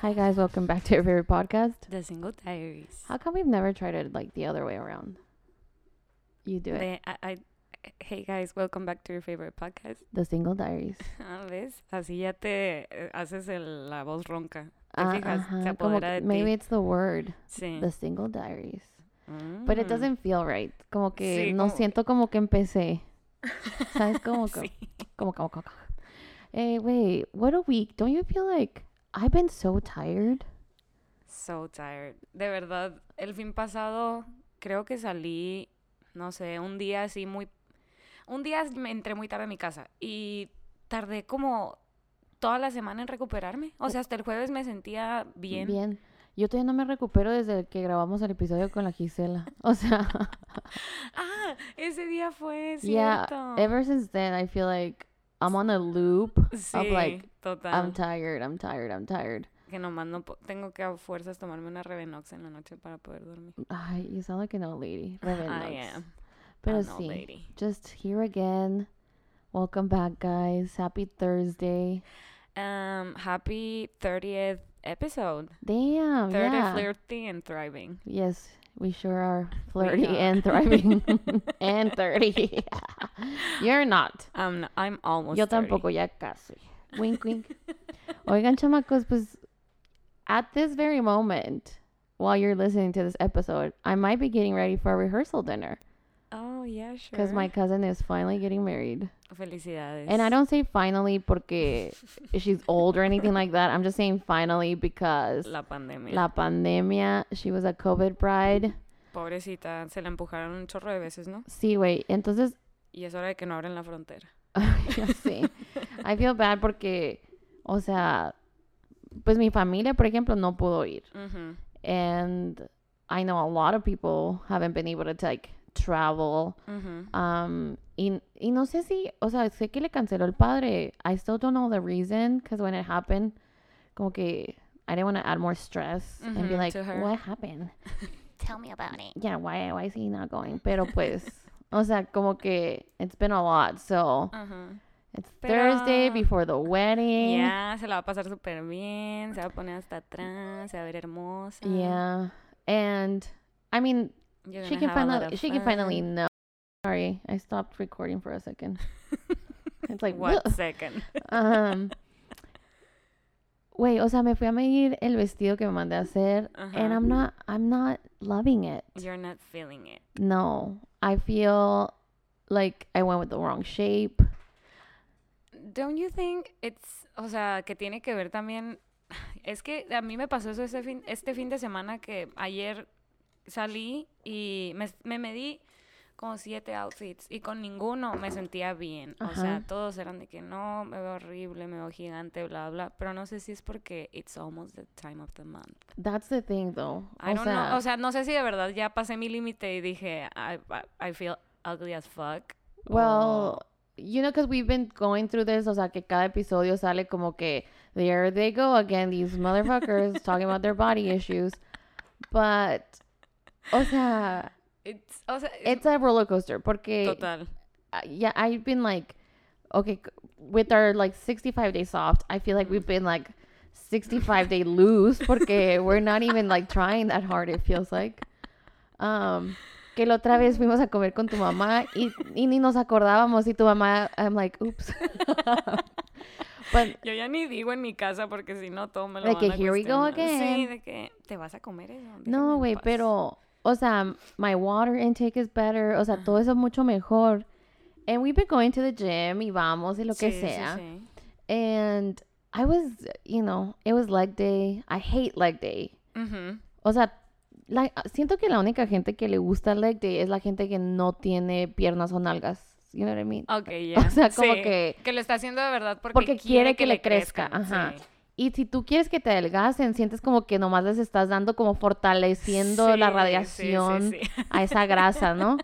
Hi guys, welcome back to your favorite podcast. The Single Diaries. How come we've never tried it like the other way around? You do it. De- I, I- hey guys, welcome back to your favorite podcast. The Single Diaries. Ah, ¿Ves? Así ya te eh, haces el- la voz ronca. ¿Te Ah, fijas? ajá, Se como apodera que de maybe it's the word. Sí. The Single Diaries. But it Mm. doesn't feel right. Como que Sí, no como- siento como que empecé. ¿Sabes? Como que, Sí. como, como, como. Hey, wait, what a week. Don't you feel like I've been so tired? So tired. De verdad, el fin pasado creo que salí, no sé, un día así muy... Un día me entré muy tarde a mi casa y tardé como toda la semana en recuperarme. O sea, hasta el jueves me sentía bien. Bien. Yo todavía no me recupero desde que grabamos el episodio con la Gisela. O sea, Ah, ese día fue yeah, cierto. ever since then I feel like I'm on a loop sí, of like total. I'm tired, I'm tired, I'm tired. que nomás no tengo que a fuerzas tomarme una Revenox en la noche para poder dormir. Ay, you sound like an old lady. I Revenox. am Pero an old sí, lady. just here again. Welcome back, guys. Happy Thursday. Um, happy 30th episode. Damn, 30 yeah. flirty and thriving. Yes, we sure are flirty are. and thriving and 30. You're not. Um, I'm n- I'm almost Yo 30. tampoco, ya casi. Wink, wink. Oigan, chamacos, pues at this very moment, while you're listening to this episode, I might be getting ready for a rehearsal dinner yeah, sure. because my cousin is finally getting married. Felicidades. And I don't say finally porque she's old or anything like that. I'm just saying finally because La pandemia. la pandemia, she was a COVID bride. Pobrecita, se la empujaron un chorro de veces, ¿no? Sí, güey. Entonces, Y es hora de que no abren la frontera. ya sé. I feel bad porque, o sea, pues mi familia, por ejemplo, no pudo ir. Ujú. And I know a lot of people haven't been able to like travel. Um, y, y no sé si, o sea, sé que le canceló el padre. I still don't know the reason because when it happened, como que I didn't want to add more stress and be like, what happened? Tell me about it. Yeah, why, why is he not going? Pero pues, o sea, como que it's been a lot. So it's Pero- Thursday before the wedding. Ya, se la va a pasar súper bien, se va a poner hasta atrás, se va a ver hermosa. Yeah. And I mean, she can have a lot finally she can finally know. Sorry, I stopped recording for a second. It's like What second? um Wait, o sea, me fui a medir el vestido que me mandé a hacer and I'm not I'm not loving it. You're not feeling it. No. I feel like I went with the wrong shape. Don't you think it's, o sea, que tiene que ver también, es que a mí me pasó eso ese fin, este fin de semana que ayer salí y me, me medí como siete outfits y con ninguno me sentía bien. O sea, todos eran de que no, me veo horrible, me veo gigante, bla, bla. Pero no sé si es porque it's almost the time of the month. That's the thing though. I o don't sea, know. O sea, no sé si de verdad ya pasé mi límite y dije, I, I, I feel ugly as fuck. Well, you know, because we've been going through this, o sea, que cada episodio sale como que there they go again, these motherfuckers talking about their body issues. But, o sea, it's, o sea, it's a roller coaster porque, total. uh, yeah, I've been like, okay, with our like 65 day soft, I feel like we've been like 65 day loose porque we're not even like trying that hard, it feels like. Um, que la otra vez fuimos a comer con tu mamá y, y ni nos acordábamos y tu mamá, I'm like, oops. But Yo ya ni digo en mi casa porque si no todo me lo De van que a here we go cuestionar. Sí, again. de que te vas a comer eso. no, güey, pero, o sea, my water intake is better, o sea, todo eso mucho mejor. And we've been going to the gym y vamos y lo que Sí, sí, sea. sí. And I was, you know, it was leg day. I hate leg day. O sea, la- siento que la única gente que le gusta leg day es la gente que no tiene piernas o nalgas. You know what I mean? Ok, ya. O sea, como Sí, que- Que lo está haciendo de verdad porque, Porque quiere que le crezcan, crezca, ajá. Y si tú quieres que te adelgacen, sientes como que nomás les estás dando como fortaleciendo la Sí, radiación sí, sí. a esa grasa, ¿no?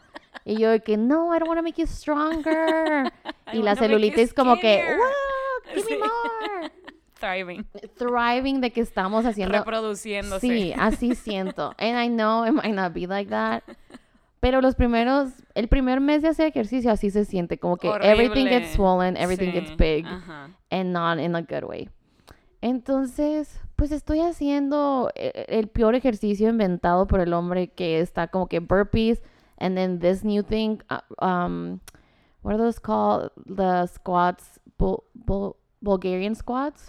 Y yo de que, no, I don't want to make you stronger. I y la celulitis como que, wow, give me more. thriving. thriving de que estamos haciendo Reproduciéndose. Sí, así siento. And I know it might not be like that. Pero los primeros, el primer mes de hacer ejercicio así se siente, como que everything gets swollen, everything gets big, Ajá. and not in a good way. Entonces, pues estoy haciendo eh, el peor ejercicio inventado por el hombre que está como que burpees, and then this new thing, uh, um, what are those called? The squats, Bul- Bul- Bulgarian squats.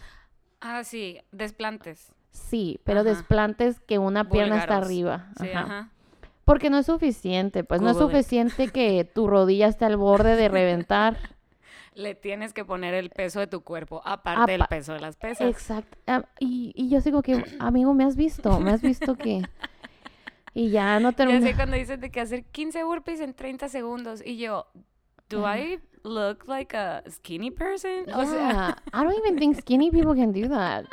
Ah, sí, desplantes. Sí, pero Ajá. desplantes que una pierna está arriba. Sí, Ajá. ajá. Porque no es suficiente, pues no es it. suficiente que tu rodilla esté al borde de reventar. Le tienes que poner el peso de tu cuerpo, aparte del Apa- peso de las pesas. Exacto. Ah, y, y yo sigo que, amigo, me has visto, me has visto que... Y ya no termino. sé cuando dices de que hacer 15 burpees en 30 segundos. Y yo, ¿do I look like a skinny person? O sea, Yeah, I don't even think skinny people can do that.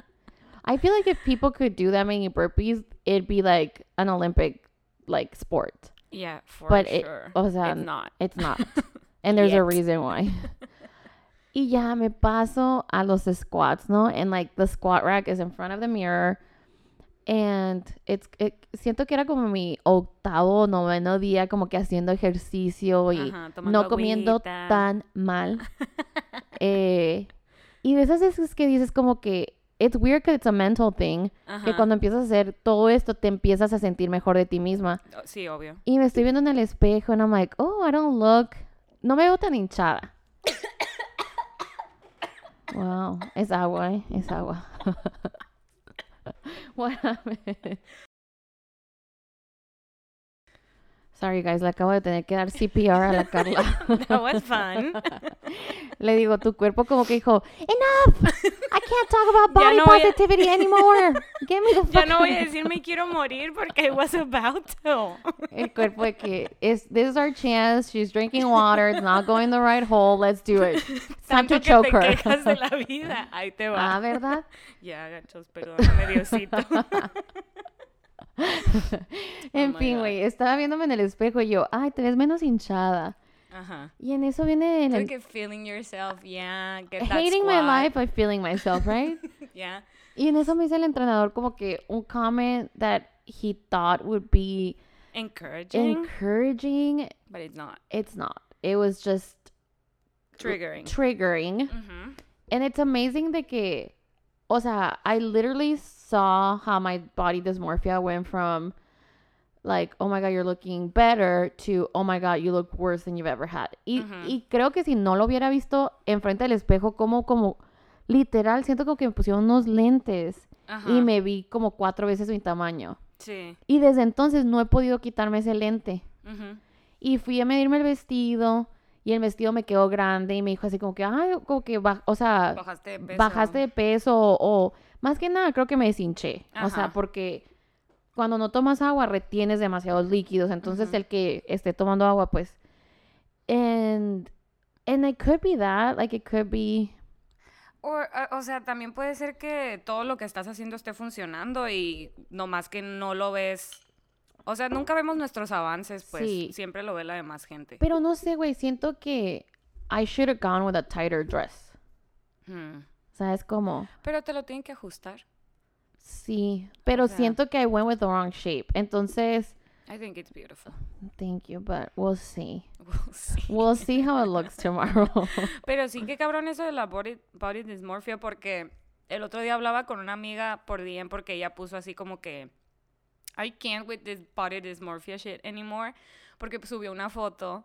I feel like if people could do that many burpees, it'd be like an Olympic like sport. yeah, for But it- sure. o sea, It's not. It's not. And there's a reason why. Y ya me paso a los squats, ¿no? And like the squat rack is in front of the mirror. And it's, it- siento que era como mi octavo, noveno día como que haciendo ejercicio y Ajá, no comiendo agüita. tan mal. Eh, y de esas veces que dices como que it's weird que it's a mental thing, que cuando empiezas a hacer todo esto te empiezas a sentir mejor de ti misma. Oh, Sí, obvio. Y me estoy viendo en el espejo and I'm like, oh, I don't look. No me veo tan hinchada. Wow, es agua, ¿eh? Es agua. What Sorry, guys, le acabo de tener que dar CPR a la Carla. That was fun. Le digo, tu cuerpo como que dijo, enough! I can't talk about body no voy a- positivity anymore. Get me the fuck Ya no voy a out." decir me quiero morir porque I was about to. El cuerpo de que is this is our chance. She's drinking water. It's not going the right hole. Let's do it. It's time Tanto to que choke te her. de la vida. Ahí te va. ah, ¿verdad? Ya, gachos, perdóname, Diosito. en Oh my fin, güey, estaba viéndome en el espejo y yo, ay, te ves menos hinchada. Ajá. Y en eso viene el, Like que feeling yourself, yeah, get that hating my squat. life by feeling myself, right? Yeah. y en eso me dice el entrenador como que un comment that he thought would be Encouraging, encouraging. but it's not. It's not. It was just Triggering. triggering. Ujú. And it's amazing de que, o sea, I literally saw how my body dysmorphia went from like, oh my God, you're looking better to, oh my God, you look worse than you've ever had. Y, Ujú. y creo que si no lo hubiera visto enfrente del espejo, como, como, literal, siento como que me pusieron unos lentes Ajá. y me vi como cuatro veces mi tamaño. Sí. Y desde entonces no he podido quitarme ese lente. Ujú. Y fui a medirme el vestido y el vestido me quedó grande y me dijo así como que, ay, como que, o sea, Bajaste de peso. bajaste de peso o más que nada creo que me deshinché. O sea, porque cuando no tomas agua retienes demasiados líquidos. Entonces el que esté tomando agua, pues... And, and it could be that, like it could be... O, a- o sea, también puede ser que todo lo que estás haciendo esté funcionando y nomás que no lo ves. O sea, nunca vemos nuestros avances, pues Sí. siempre lo ve la demás gente. Pero no sé, güey, siento que I should have gone with a tighter dress. Hmm. ¿Sabes cómo? Pero te lo tienen que ajustar. Sí, pero siento que I went with the wrong shape. Entonces, I think it's beautiful. thank you, but we'll see. We'll see. We'll see how it looks tomorrow. Pero sí que cabrón eso de la body, body dysmorphia porque el otro día hablaba con una amiga por DM porque ella puso así como que I can't with this body dysmorphia shit anymore porque subió una foto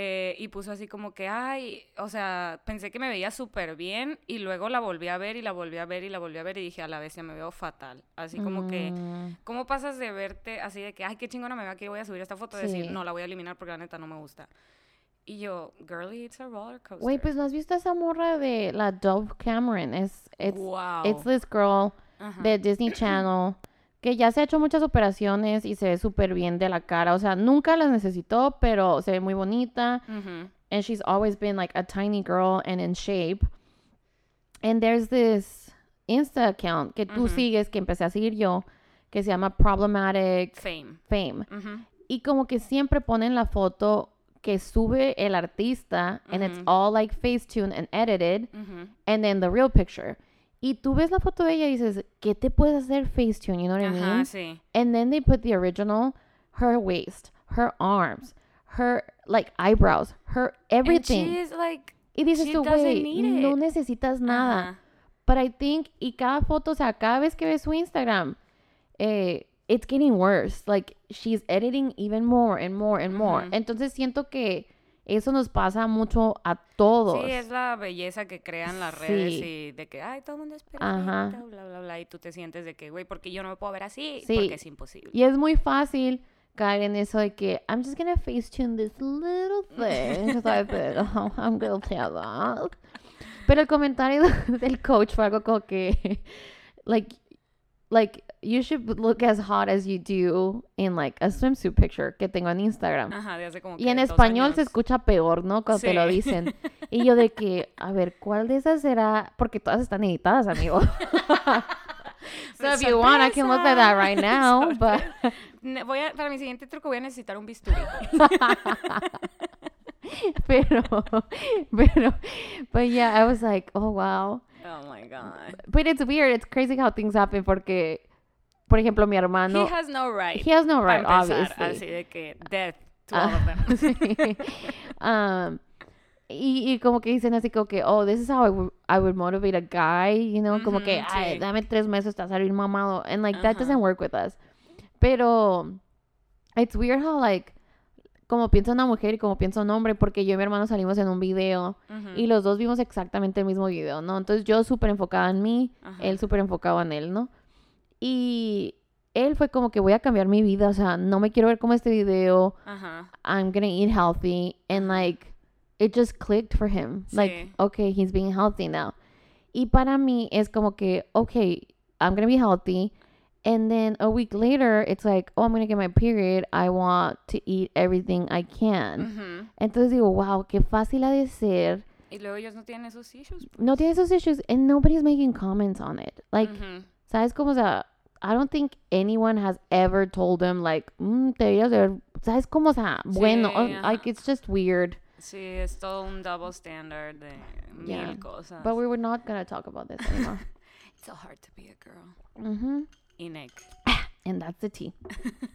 eh, y puso así como que ay, o sea, pensé que me veía súper bien y luego la volví a ver y la volví a ver y la volví a ver y dije a la vez ya me veo fatal, así como que Mm, ¿Cómo pasas de verte así de que, ay, qué chingona me veo aquí, voy a subir esta foto? Sí. decir, no, la voy a eliminar porque la neta no me gusta. Y yo, girly, it's a roller coaster. Güey, pues ¿no has visto esa morra de la Dove Cameron? Es, it's, wow. it's this girl Ajá. de Disney Channel que ya se ha hecho muchas operaciones y se ve súper bien de la cara. O sea, nunca las necesitó, pero se ve muy bonita. And she's always been like a tiny girl and in shape. And there's this Insta account que tú Ujú. sigues, que empecé a seguir yo, que se llama Problematic Fame. Fame. Ujú. Y como que siempre ponen la foto que sube el artista and it's all like Facetune and edited and then the real picture. Y tú ves la foto de ella y dices, ¿qué te puedes hacer Facetune? You know what I mean? Ajá, sí. And then they put the original, her waist, her arms, her like eyebrows, her And everything. she is like, Y dices she tú, doesn't güey, no it." necesitas nada. Ajá. But I think, y cada foto, o sea, cada vez que ves su Instagram, eh, it's getting worse. Like, she's editing even more and more and more. Entonces siento que eso nos pasa mucho a todos. Sí, es la belleza que crean las redes y de que, ay, todo el mundo es Ajá. perfecto, bla, bla, bla. Y tú te sientes de que, güey, porque yo no me puedo ver así, Sí. porque es imposible. Y es muy fácil caer en eso de que I'm just gonna facetune this little thing because I bet oh, I'm guilty of that. Pero el comentario del coach fue algo como que like like you should look as hot as you do in like a swimsuit picture que tengo en Instagram. Ajá, de hace como Y que en dos español se años. escucha peor, ¿no? Cuando te lo Sí. dicen. Y yo de que, a ver, ¿cuál de esas será? Porque todas están editadas, amigo. so if you want, I can look at that right now. But Voy a, para mi siguiente truco voy a necesitar un bisturí. pero, pero, but yeah, I was like, oh wow. Oh my god. But it's weird. It's crazy how things happen porque, por ejemplo, mi hermano, He has no right. he has no right, obviously. Así de que death to Ah, all of them. sí. um, y, y como que dicen así como que, oh, this is how I would, I would motivate a guy, you know, como que, Ujú, ay, sí. dame tres meses hasta salir mamado. And like, that Ajá. doesn't work with us. Pero, it's weird how like, como piensa una mujer y como piensa un hombre, porque yo y mi hermano salimos en un video Ujú. y los dos vimos exactamente el mismo video, ¿no? Entonces yo súper enfocada en mí, Ajá. él súper enfocado en él, ¿no? Y él fue como que voy a cambiar mi vida, o sea, no me quiero ver como este video, Ajá. I'm gonna eat healthy, and like, it just clicked for him. Like, Sí. okay, he's being healthy now. Y para mí es como que, okay, I'm gonna be healthy. And then a week later, it's like, oh, I'm gonna get my period. I want to eat everything I can. Ujú. Entonces digo, wow, qué fácil ha de ser. Y luego ellos no tienen esos issues. pues. No tienen esos issues, and nobody's making comments on it. Like, Ujú. ¿sabes cómo? O sea, I don't think anyone has ever told them, like, mm, te deberías de ¿sabes cómo? O sea, bueno, Sí, like, it's just weird. Sí, es todo un double standard de Yeah, mil cosas. But we were not gonna talk about this anymore. It's so hard to be a girl. hmm Nick. And that's the tea.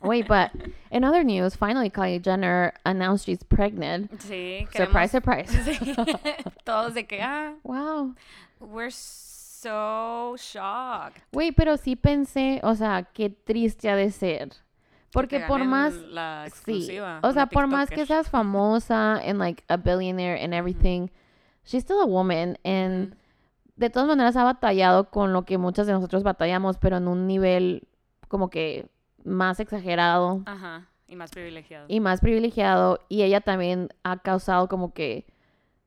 Wait, but in other news, finally Kylie Jenner announced she's pregnant. Sí, Surprise, surprise. Todos de que, ah, wow. we're so shocked. Wait, pero sí pensé, o sea, qué triste ha de ser. Porque que por más, La sí, o sea, por más que seas famosa and like a billionaire and everything, she's still a woman and Ujú. De todas maneras ha batallado con lo que muchas de nosotros batallamos, pero en un nivel como que más exagerado Ajá, y más privilegiado. y más privilegiado y ella también ha causado como que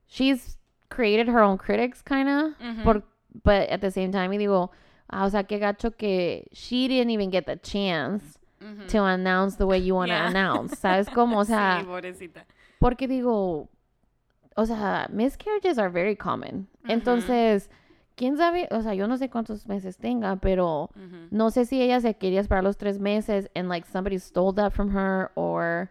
she's created her own critics kind of Ujú. por but at the same time y digo ah, o sea qué gacho que she didn't even get the chance to announce the way you want to Yeah. announce sabes cómo o sea sí, pobrecita. porque digo o sea miscarriages are very common Entonces quién sabe o sea yo no sé cuántos meses tenga pero Ujú. no sé si ella se quería esperar los tres meses and like somebody stole that from her or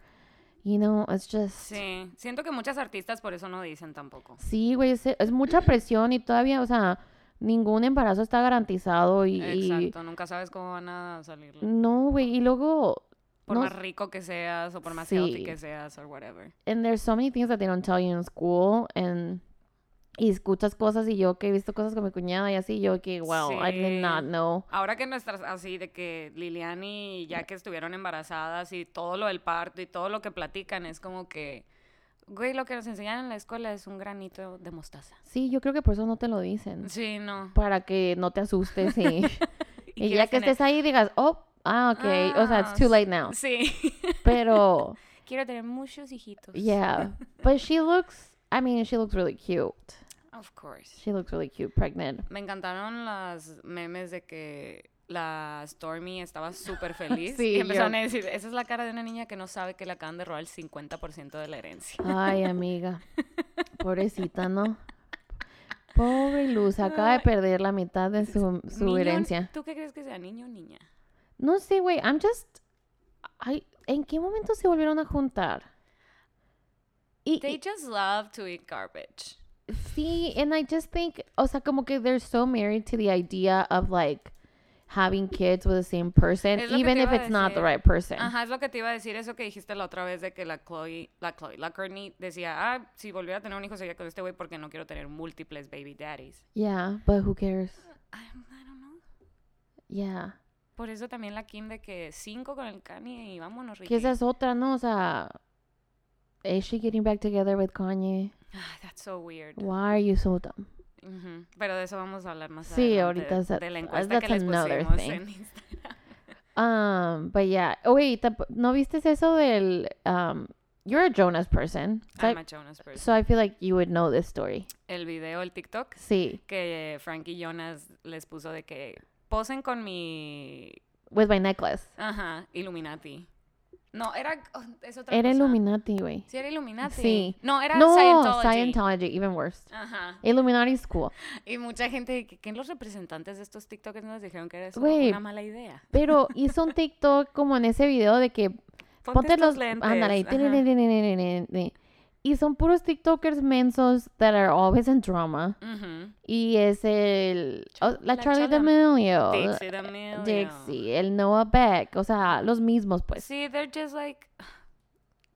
you know it's just Sí, siento que muchas artistas por eso no dicen tampoco. sí güey es, es mucha presión y todavía o sea ningún embarazo está garantizado y, y- Exacto, nunca sabes cómo van a salir. no güey y luego Por no más rico que seas o por más Sí. healthy que seas or whatever. and there's so many things that they don't tell you in school and y escuchas cosas y yo que he visto cosas con mi cuñada y así yo que wow I did not Sí. know Ahora que nuestras, así de que Liliani y ya que estuvieron embarazadas y todo lo del parto y todo lo que platican es como que, güey, lo que nos enseñan en la escuela es un granito de mostaza. sí yo creo que por eso no te lo dicen Sí, no. para que no te asustes y, y ya quieres que tener- estés ahí digas oh ah ok o sea it's Ah, too late now Sí. pero Quiero tener muchos hijitos. yeah but she looks I mean she looks really cute Of course. she looks really cute pregnant Me encantaron las memes de que la Stormy estaba súper feliz. Sí, y empezaron yo- a decir, esa es la cara de una niña que no sabe que le acaban de robar el 50% de la herencia. ay amiga pobrecita no pobre Luz acaba de perder la mitad de su, su Niño- herencia ¿Tú qué crees que sea, niño o niña? no sé güey I'm just ay, ¿en qué momento se volvieron a juntar? Y, They y- just love to eat garbage. Sí, and I just think, o sea, como que they're so married to the idea of like having kids with the same person, even if it's not the right person. Ajá, es lo que te iba a decir, eso que dijiste la otra vez de que la Chloe, la Chloe, la Courtney decía, ah, si volviera a tener un hijo sería con este güey porque no quiero tener múltiples baby daddies. Yeah, but who cares? I, I don't know. Yeah. Por eso también la Kim de que cinco con el Kanye y vámonos, Ricky. Que esa es otra, ¿no? O sea, is she getting back together with Kanye? Ah, that's so weird. Why are you so dumb? Pero de eso vamos a hablar más Sí, adelante, ahorita de, de la encuesta que that's les another pusimos thing. en Instagram. Um, but yeah. Oh, wait, ¿no viste eso del, um, you're a Jonas person. So, I'm I, a Jonas person. so I feel like you would know this story. El video, el TikTok, Sí, que Frankie Jonas les puso de que posen con mi, with my necklace. ajá, Illuminati. No, era. Oh, es otra era cosa. Illuminati, güey. Sí, era Illuminati. Sí. No, era no, Scientology. Scientology, even worse. Ajá. Illuminati is cool. Y mucha gente, que, los representantes de estos TikTokers nos dijeron que era eso wey, una mala idea. Pero hizo un TikTok como en ese video de que. Ponte, ponte los. Lentes. Ándale, y son puros TikTokers mensos that are always in drama. Y es el oh, la, La Charlie D'Amelio, Dixie D'Amelio. Dixie, el Noah Beck, o sea, los mismos pues. Sí, they're just like...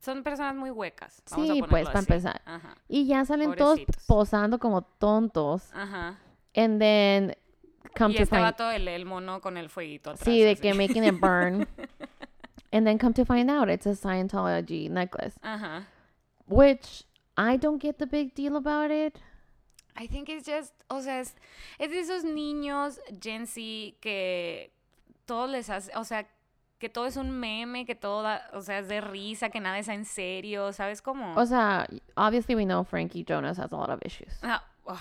Son personas muy huecas. vamos a Sí, pues, para así. empezar. Y ya salen todos posando como tontos. Ajá. And then come y to este find vato, el, el mono con el fueguito atrás. Sí, de así. que making it burn. and then come to find out it's a Scientology necklace, Ajá. Which I don't get the big deal about it. I think it's just, o sea, es, es de esos niños Gen Z que todo les hace, o sea, que todo es un meme, que todo, da- o sea, es de risa, que nada es en serio, ¿sabes cómo? O sea, obviously we know Frankie Jonas has a lot of issues. Ah, Cour-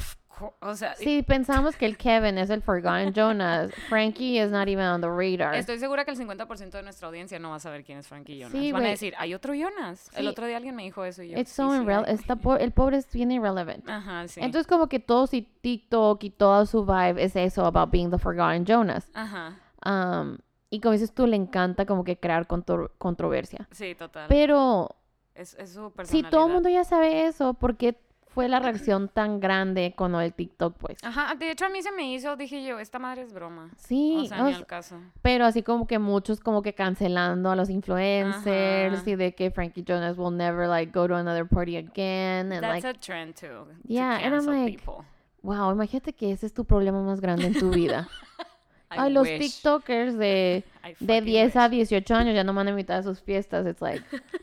o sea, Si pensamos que el Kevin es el Forgotten Jonas, Frankie is not even on the radar. estoy segura que el 50% de nuestra audiencia no va a saber quién es Frankie Jonas. Sí, Van a decir, hay otro Jonas. El Sí. otro día alguien me dijo eso y yo. It's "Sí, so sí irrel- hay". está po- el pobre es bien irrelevant. Ajá, sí. Entonces como que todo su TikTok y toda su vibe es eso about being the Forgotten Jonas. Ajá, Um, y como dices tú, le encanta como que crear contro- controversia. sí, total. Pero es, es su Si personalidad. todo el mundo ya sabe eso, ¿por qué fue la reacción tan grande con lo del TikTok, pues? Ajá, de hecho a mí se me hizo, dije yo, esta madre es broma. Sí, o sea, ni al caso. pero así como que muchos como que cancelando a los influencers Ajá. y de que Frankie Jonas will never like go to another party again and That's like a trend too. to Yeah, and I'm like, people. wow, imagínate que ese es tu problema más grande en tu vida. I Ay, los. TikTokers de de fucking 10 a wish. 18 años ya no van a invitar a sus fiestas. It's like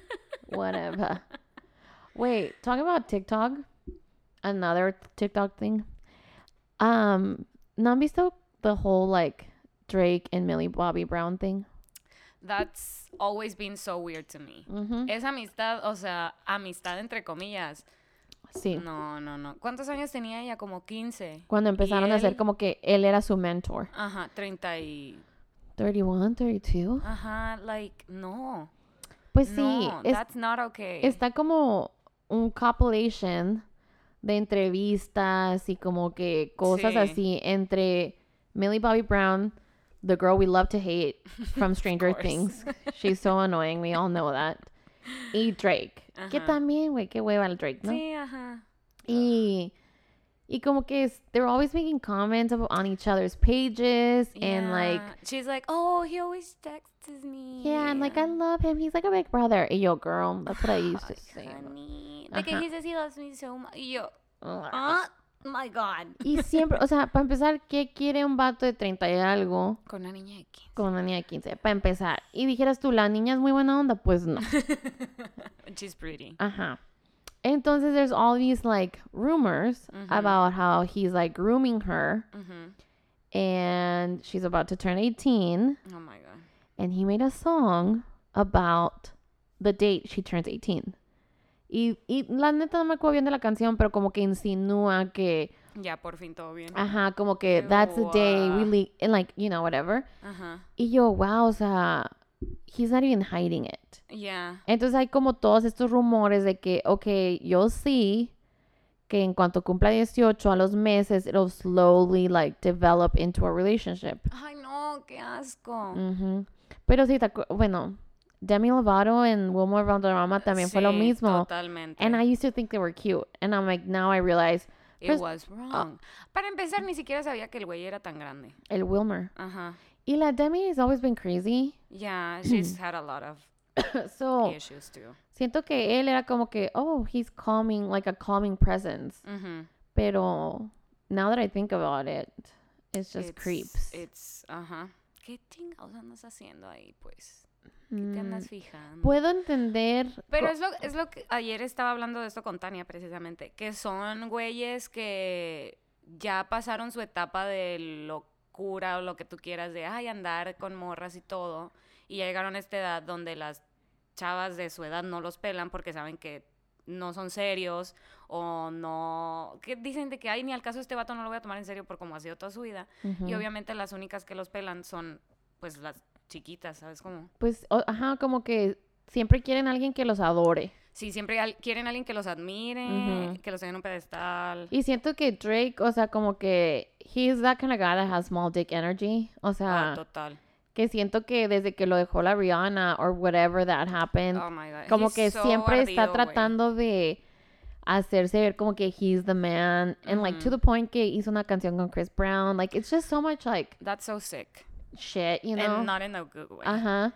whatever. Wait, talking about TikTok, another TikTok thing. Um, ¿no han visto the whole like Drake and Millie Bobby Brown thing? That's always been so weird to me. Ujú. Esa amistad, o sea, amistad entre comillas. Sí. No, no, no. ¿Cuántos años tenía ella? Como 15. Cuando empezaron a hacer él? como que él era su mentor. Ajá, 30 y... 31, 32. Ajá, like, no. Pues sí, no, es- that's not okay. está como un compilation de entrevistas y como que cosas Sí. así entre Millie Bobby Brown, the girl we love to hate from Stranger. Things. She's so annoying, we all know that. Y Drake, que también, güey, qué hueva el Drake, ¿no? Sí, ajá. Y y como que es- they're always making comments on each other's pages and like Yeah. She's like, oh, he always texts me. yeah, and like I love him. He's like a big brother. Y yo, girl, that's what I used to say. Honey. Ajá. he says he loves me so much. Y yo, oh my God. Y siempre, o sea, para empezar, ¿qué quiere un vato de 30 y algo Con una niña de 15. con una niña de 15? Para empezar. Y dijeras tú, la niña es muy buena onda, pues no. She's pretty. Ajá. Entonces, there's all these like rumors Mhm. about how he's like grooming her Mhm. and she's about to turn 18 Oh my God. and he made a song about the date she turns 18. Y, y la neta no me acuerdo bien de la canción, pero como que insinúa que, Ya, por fin todo bien. ajá, como que that's the day we leave, and like, you know, whatever. Ajá. Y yo, wow, o sea, he's not even hiding it. Yeah. Entonces hay como todos estos rumores de que, ok, yo sí, que en cuanto cumpla 18 a los meses, it'll slowly like develop into a relationship. Ay, no, qué asco. Ujú. Pero sí, bueno, Demi Lovato en Wilmore Valderrama también fue lo Sí, mismo. Totalmente. And I used to think they were cute. And I'm like, now I realize, It Pues, was wrong. Para empezar, ni siquiera sabía que el güey era tan grande. El Wilmer. Ajá. Y la Demi has always been crazy. Yeah, she's had a lot of so, issues too. siento que él era como que, oh, he's calming, like a calming presence. Ujú. Pero now that I think about it, it's just It's- creeps. It's, ajá. ¿Qué chingados andas haciendo ahí, pues? ¿Qué te Mm, andas fijando? Puedo entender. Pero es lo, es lo que ayer estaba hablando de esto con Tania precisamente, que son güeyes que ya pasaron su etapa de locura o lo que tú quieras de ay andar con morras y todo y ya llegaron a esta edad donde las chavas de su edad no los pelan porque saben que no son serios o no que dicen de que ay ni al caso este vato no lo voy a tomar en serio por cómo ha sido toda su vida y obviamente las únicas que los pelan son pues las chiquitas, ¿sabes cómo? Pues, o- ajá, como que siempre quieren a alguien que los adore. Sí, siempre al- quieren a alguien que los admire, que los tenga en un pedestal. Y siento que Drake, o sea, como que he's that kind of guy that has small dick energy. O Ah, sea, total. que siento que desde que lo dejó la Rihanna or whatever that happened, Oh my god. como he's que so siempre está ardido, tratando de hacerse ver como que he's the man and like to the point que hizo una canción con Chris Brown like it's just so much like That's so sick. shit you know And not in a good way. ajá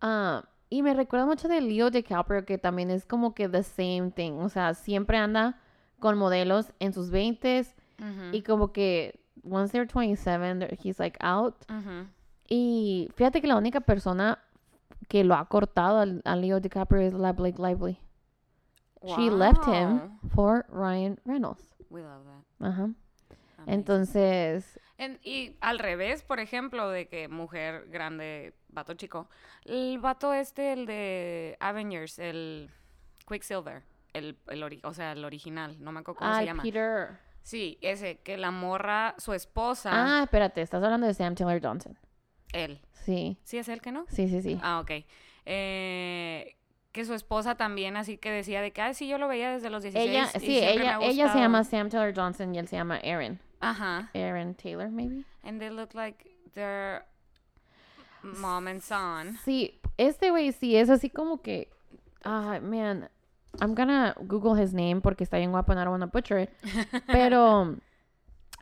Ah, y me recuerda mucho de Leo DiCaprio que también es como que the same thing o sea siempre anda con modelos en sus 20s Ujú, y como que once they're 27 they're- he's like out y fíjate que la única persona que lo ha cortado al- a Leo DiCaprio es la Blake Lively She left him for Ryan Reynolds. We love that. Ajá. Entonces, En- y al revés, por ejemplo, de que mujer grande, vato chico. El vato este, el de Avengers, el Quicksilver. El, el ori- o sea, el original, no me acuerdo cómo se llama. Peter. Sí, ese, que la morra, su esposa, Ah, espérate, estás hablando de Sam Taylor Johnson. él. Sí, ¿Sí es él que no? sí, sí, sí. Ah, ok. Eh, que su esposa también así que decía de que, ay, sí, yo lo veía desde los 16 ella, y sí, me ella, ha ella se gustado". llama Sam Taylor Johnson y él se llama Aaron. Ajá. Aaron Taylor, maybe. And they look like they're mom and son. Sí, este güey sí es así como que, ah, man, I'm gonna Google his name porque está bien guapo and I don't wanna butcher it. Pero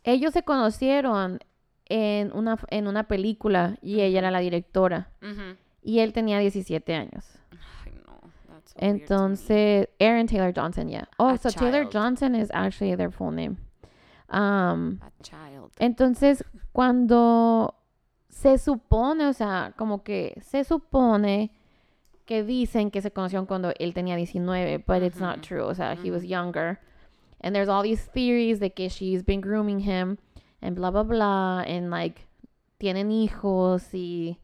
ellos se conocieron en una, en una película y ella era la directora y él tenía 17 años. That's so. Entonces, Aaron Taylor Johnson, yeah. Oh, A so Taylor child. Johnson is actually their full name. Um, A child. entonces, cuando se supone, o sea, como que se supone que dicen que se conocieron cuando él tenía 19, but it's not true. O sea, he was younger. And there's all these theories de que she's been grooming him and blah, blah, blah. And like, tienen hijos y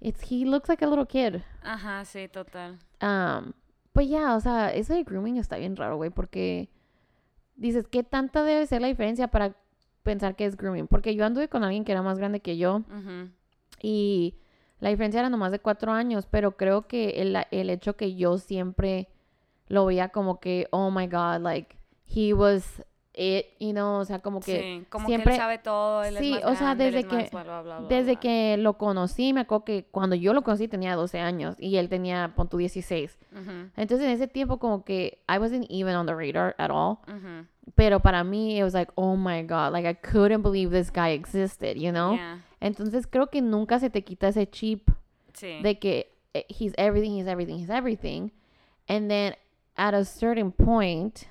it's, he looks like a little kid. Ajá, sí, total. Um, pues ya, o sea, eso de grooming está bien raro, güey, porque dices, ¿qué tanta debe ser la diferencia para pensar que es grooming? Porque yo anduve con alguien que era más grande que yo y la diferencia era nomás de cuatro años, pero creo que el, el hecho que yo siempre lo veía como que, oh my God, like, he was it, you know, o sea, como que sí, como que siempre- él sabe todo, él Sí, es más o sea, grande, desde que- bla, bla, bla, desde que lo conocí, me acuerdo que cuando yo lo conocí tenía 12 años y él tenía, pon tú, 16. Ujú, Entonces en ese tiempo como que I wasn't even on the radar at all. ujú. Pero para mí it was like, oh my God, like I couldn't believe this guy existed, you know? Yeah, Entonces creo que nunca se te quita ese chip Sí. de que eh, he's everything, he's everything, he's everything. And then at a certain point,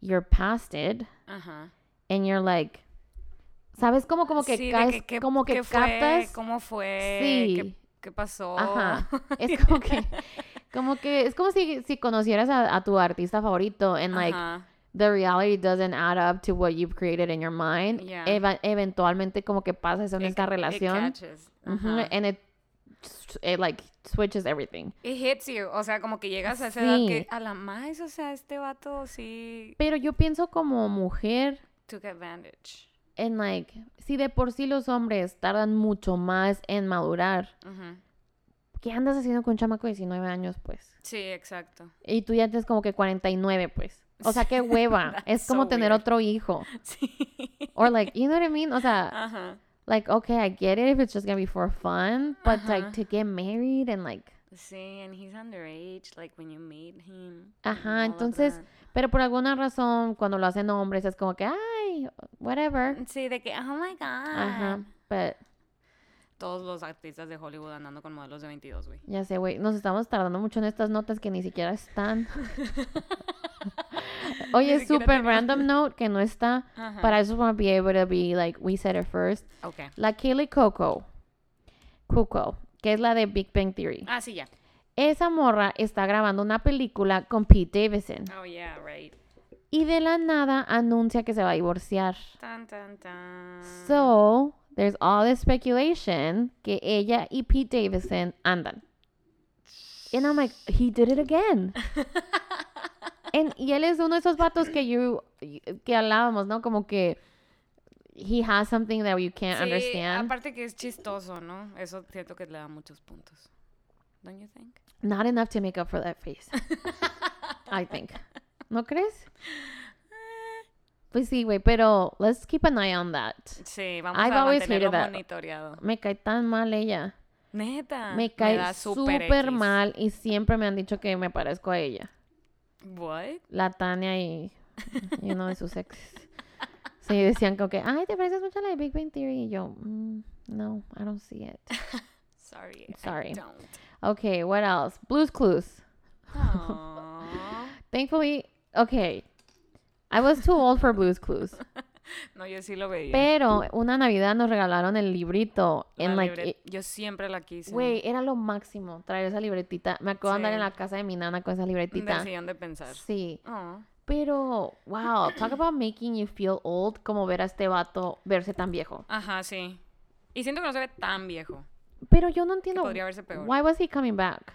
you're past it Ajá. and you're like, ¿sabes? Como, como que Sí, caes, qué- como que fue. ¿Cómo fue? Sí. ¿Qué, qué pasó? Ajá. Es como que, como que, es como si, si conocieras a, a tu artista favorito and like, Ajá. the reality doesn't add up to what you've created in your mind, Yeah. eva- eventualmente como que pasa eso en It- esta it relación. catches. And it, it like switches everything. It hits you, o sea, como que llegas a esa edad que a la más, o sea, este vato sí Pero yo pienso como mujer, took advantage. en like, si de por sí los hombres tardan mucho más en madurar, Ujú. ¿qué andas haciendo con un chamaco de 19 años, pues? Sí, exacto. Y tú ya tienes como que 49, pues. O sea, qué hueva. es como so tener weird. otro hijo. Sí. Or like, you know what I mean? O sea, Ajá. Like, okay, I get it if it's just gonna be for fun, but like Ajá. to get married and like, Sí, and he's underage, like when you meet him. Ajá, entonces, pero por alguna razón, cuando lo hacen hombres, es como que, ay, whatever. Sí, de que, oh my god. Ajá, but Todos los artistas de Hollywood andando con modelos de 22, güey. ya sé, güey, nos estamos tardando mucho en estas notas que ni siquiera están. Oye, super random note que no está, Ajá. but I just want to be able to be like, we said it first. Ok. La Kaylee Coco, Cuoco, que es la de Big Bang Theory. Ah, sí, ya. Esa morra está grabando una película con Pete Davidson Oh, yeah, right. y de la nada anuncia que se va a divorciar. Tan, tan, tan. So, there's all this speculation que ella y Pete Davidson andan. And I'm like, he did it again. And- y él es uno de esos vatos que you, que hablábamos, ¿no? Como que he has something that you can't Sí, understand. aparte que es chistoso, ¿no? Eso siento que le da muchos puntos. Don't you think? Not enough to make up for that face. I think. ¿No crees? Pues sí, güey, pero let's keep an eye on that. Sí, vamos I've a always mantenerlo that. monitoreado. Me cae tan mal ella. Neta. Me cae súper mal y siempre me han dicho que me parezco a ella. What? La Tania y, y uno de sus exes. Sí, decían como que, ay, te pareces mucho a la de Big Bang Theory. Y yo, "Mm, no, I don't see it. Sorry. I Sorry. don't. Okay, what else? Blues Clues. Thankfully, okay. I was too old for Blues Clues. no, yo sí lo veía. Pero una Navidad nos regalaron el librito. En like, it- Yo siempre la quise. güey, era lo máximo traer esa libretita. Me acuerdo de andar en la casa de mi nana con esa libretita. sillón de pensar. Sí. Oh. Pero, wow, talk about making you feel old, como ver a este vato verse tan viejo. Ajá, sí. Y siento que no se ve tan viejo. Pero yo no entiendo. podría verse peor. Why was he coming back?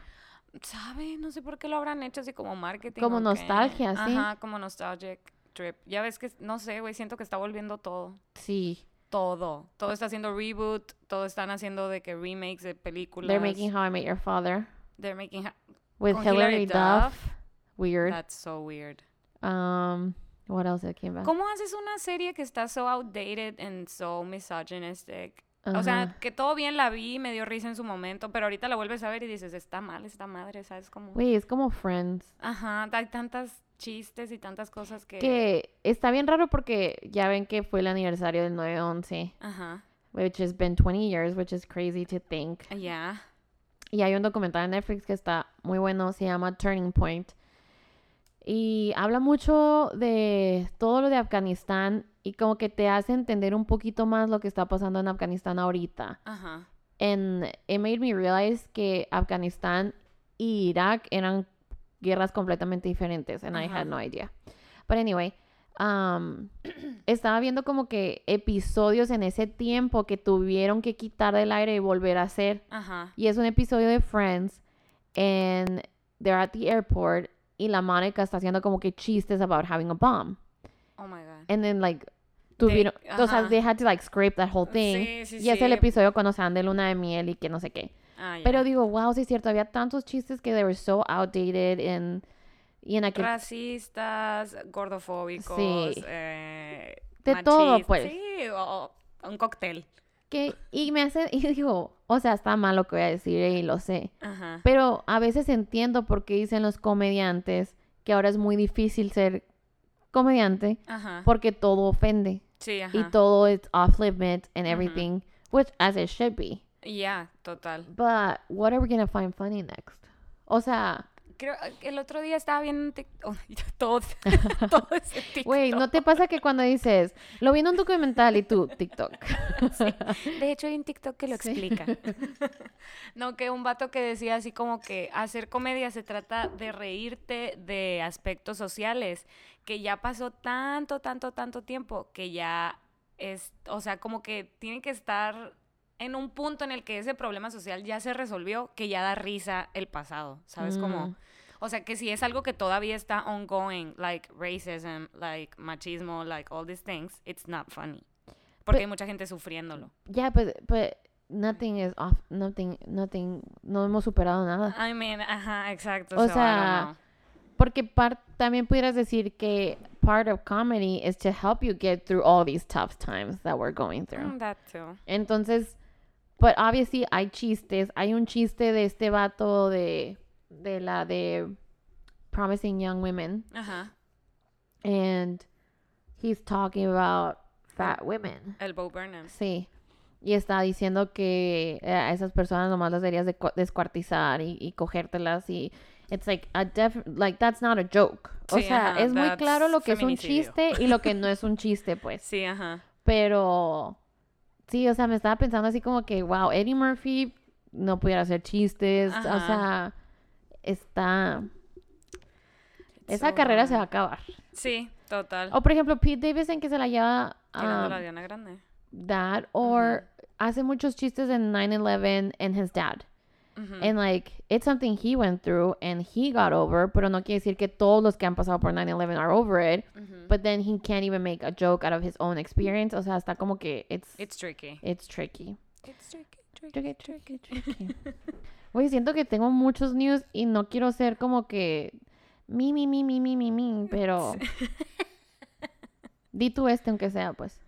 ¿Sabe? No sé por qué lo habrán hecho así como marketing. Como qué. nostalgia, sí. Ajá, como nostalgic trip. Ya ves que, no sé, güey, siento que está volviendo todo. Sí. Todo. Todo está haciendo reboot. Todo están haciendo de que remakes de películas. They're making How I Met Your Father They're making ha- with Hilary Duff. Duff. Weird. That's so weird. Um, what else that came back? ¿Cómo haces una serie que está so outdated and so misogynistic? O sea, que todo bien la vi, me dio risa en su momento, pero ahorita la vuelves a ver y dices, está mal, está madre, ¿sabes? Como... Güey, es como Friends. Ajá, hay tantas chistes y tantas cosas que... Que está bien raro porque ya ven que fue el aniversario del 9-11, Ajá, which has been 20 years, which is crazy to think. ya. Y hay un documental en Netflix que está muy bueno, se llama Turning Point. Y habla mucho de todo lo de Afganistán y como que te hace entender un poquito más lo que está pasando en Afganistán ahorita. Ajá. And it made me realize que Afganistán y Irak eran guerras completamente diferentes. And I Ajá. had no idea. But anyway, um, estaba viendo como que episodios en ese tiempo que tuvieron que quitar del aire y volver a hacer. Ajá. Y es un episodio de Friends. And they're at the airport. Y la Mónica está haciendo como que chistes about having a bomb. Oh my god. And then like tuvieron, o sea, ajá. they had to like scrape that whole thing. Sí, sí, y es el episodio cuando se dan de luna de miel y que no sé qué. Ah. Pero digo, wow, sí es cierto, había tantos chistes que they were so outdated and, y en aquel... Racistas, gordofóbicos, Sí. eh, De todo, pues. Sí, o un cóctel. Que, y me hace, y digo, o sea, está mal lo que voy a decir y lo sé. Ajá. Pero a veces entiendo por qué dicen los comediantes que ahora es muy difícil ser comediante Ajá. porque todo ofende Sí, ajá. y todo es off limit and everything, which as it should be. Ya, total. But what are we gonna find funny next? O sea, Creo que el otro día estaba viendo un TikTok. todo, todo ese TikTok. güey, ¿no te pasa que cuando dices, lo vi en un documental y tú, TikTok? De hecho, hay un TikTok que lo Sí. explica. no, que un vato que decía así como que hacer comedia se trata de reírte de aspectos sociales, que ya pasó tanto, tanto, tanto tiempo, que ya es, o sea, como que tiene que estar en un punto en el que ese problema social ya se resolvió, que ya da risa el pasado, ¿sabes? Mm. Como, o sea, que si es algo que todavía está ongoing, like racism, like machismo, like all these things, it's not funny. Porque Pe- hay mucha gente sufriéndolo. Yeah, but, but nothing is off, nothing, nothing, no hemos superado nada. I mean, ajá, exacto. O so sea. Porque par- también pudieras decir que part of comedy is to help you get through all these tough times that we're going through. Mm, that too. Entonces, but obviously hay chistes. Hay un chiste de este vato de, de la de Promising Young Women. Ajá. And he's talking about fat women. El Bo Burnham. Sí. Y está diciendo que eh, a esas personas nomás las deberías de descuartizar y, y cogértelas y it's like a def like that's not a joke. O Sí, sea, ajá, es muy claro lo que es un chiste y lo que no es un chiste, pues. Sí, ajá. Pero sí, o sea, me estaba pensando así como que, wow, Eddie Murphy no pudiera hacer chistes, o sea, está esa so carrera se va a acabar. Sí, total. O por ejemplo, Pete Davidson que se la lleva Tirando um, la Diana Grande. that or hace muchos chistes en 9/11 and his dad. Ujú. And like it's something he went through and he got over, pero no quiere decir que todos los que han pasado por 9/11 are over it, Ujú. but then he can't even make a joke out of his own experience. O sea, está como que it's It's tricky. it's tricky. It's tricky, Tricky, tricky, tricky. Oye, siento que tengo muchos news y no quiero ser como que mi mi mi mi mi mi mi, pero di tú este aunque sea, pues.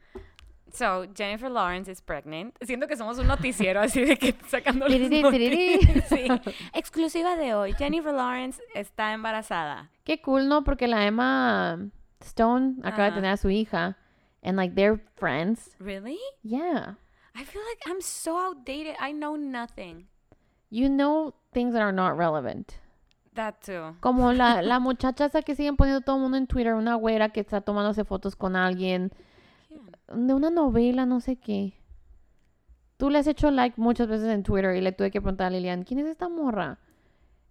So, Jennifer Lawrence is pregnant. Siento que somos un noticiero así de que sacando. Sí. Exclusiva de hoy. Jennifer Lawrence está embarazada. Qué cool, ¿no? Porque la Emma Stone acaba de Ajá. tener a su hija and like they're friends. Really? Yeah. I feel like I'm so outdated. I know nothing. You know things that are not relevant. That too. Como la, la muchacha esa que siguen poniendo todo el mundo en Twitter, una güera que está tomándose fotos con alguien de una novela, no sé qué. Tú le has hecho like muchas veces en Twitter y le tuve que preguntar a Lilian, ¿quién es esta morra?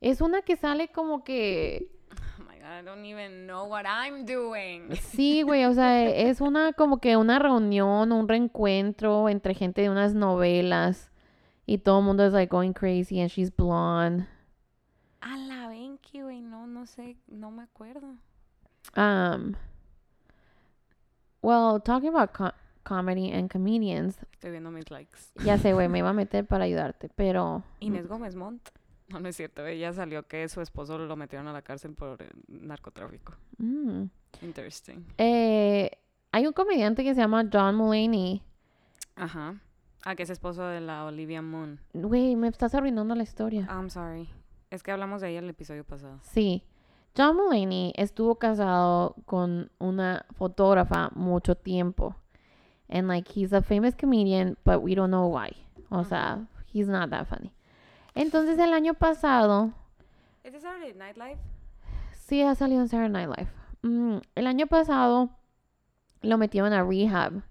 Es una que sale como que... Oh my god, I don't even know what I'm doing. Sí, güey, o sea, es una como que una reunión, un reencuentro entre gente de unas novelas y todo el mundo es like going crazy and she's blonde. A la Benki, güey. No, no sé. No me acuerdo. Um, well, talking about co- comedy and comedians, Estoy viendo mis likes. ya sé, güey, me iba a meter para ayudarte, pero Inés Gómez Montt. No, no es cierto. Ella salió que su esposo lo metieron a la cárcel por eh, narcotráfico. mm. Interesting. Eh, hay un comediante que se llama John Mulaney. Ajá. Ah, que es esposo de la Olivia Moon. Güey, me estás arruinando la historia. I'm sorry. Es que hablamos de ella el episodio pasado. Sí. John Mulaney estuvo casado con una fotógrafa mucho tiempo. And like he's a famous comedian, but we don't know why. O sea, he's not that funny. Entonces el año pasado, ¿Es de Saturday Night Live? sí ha salido en Saturday Night Live. Mm, el año pasado lo metieron a rehab.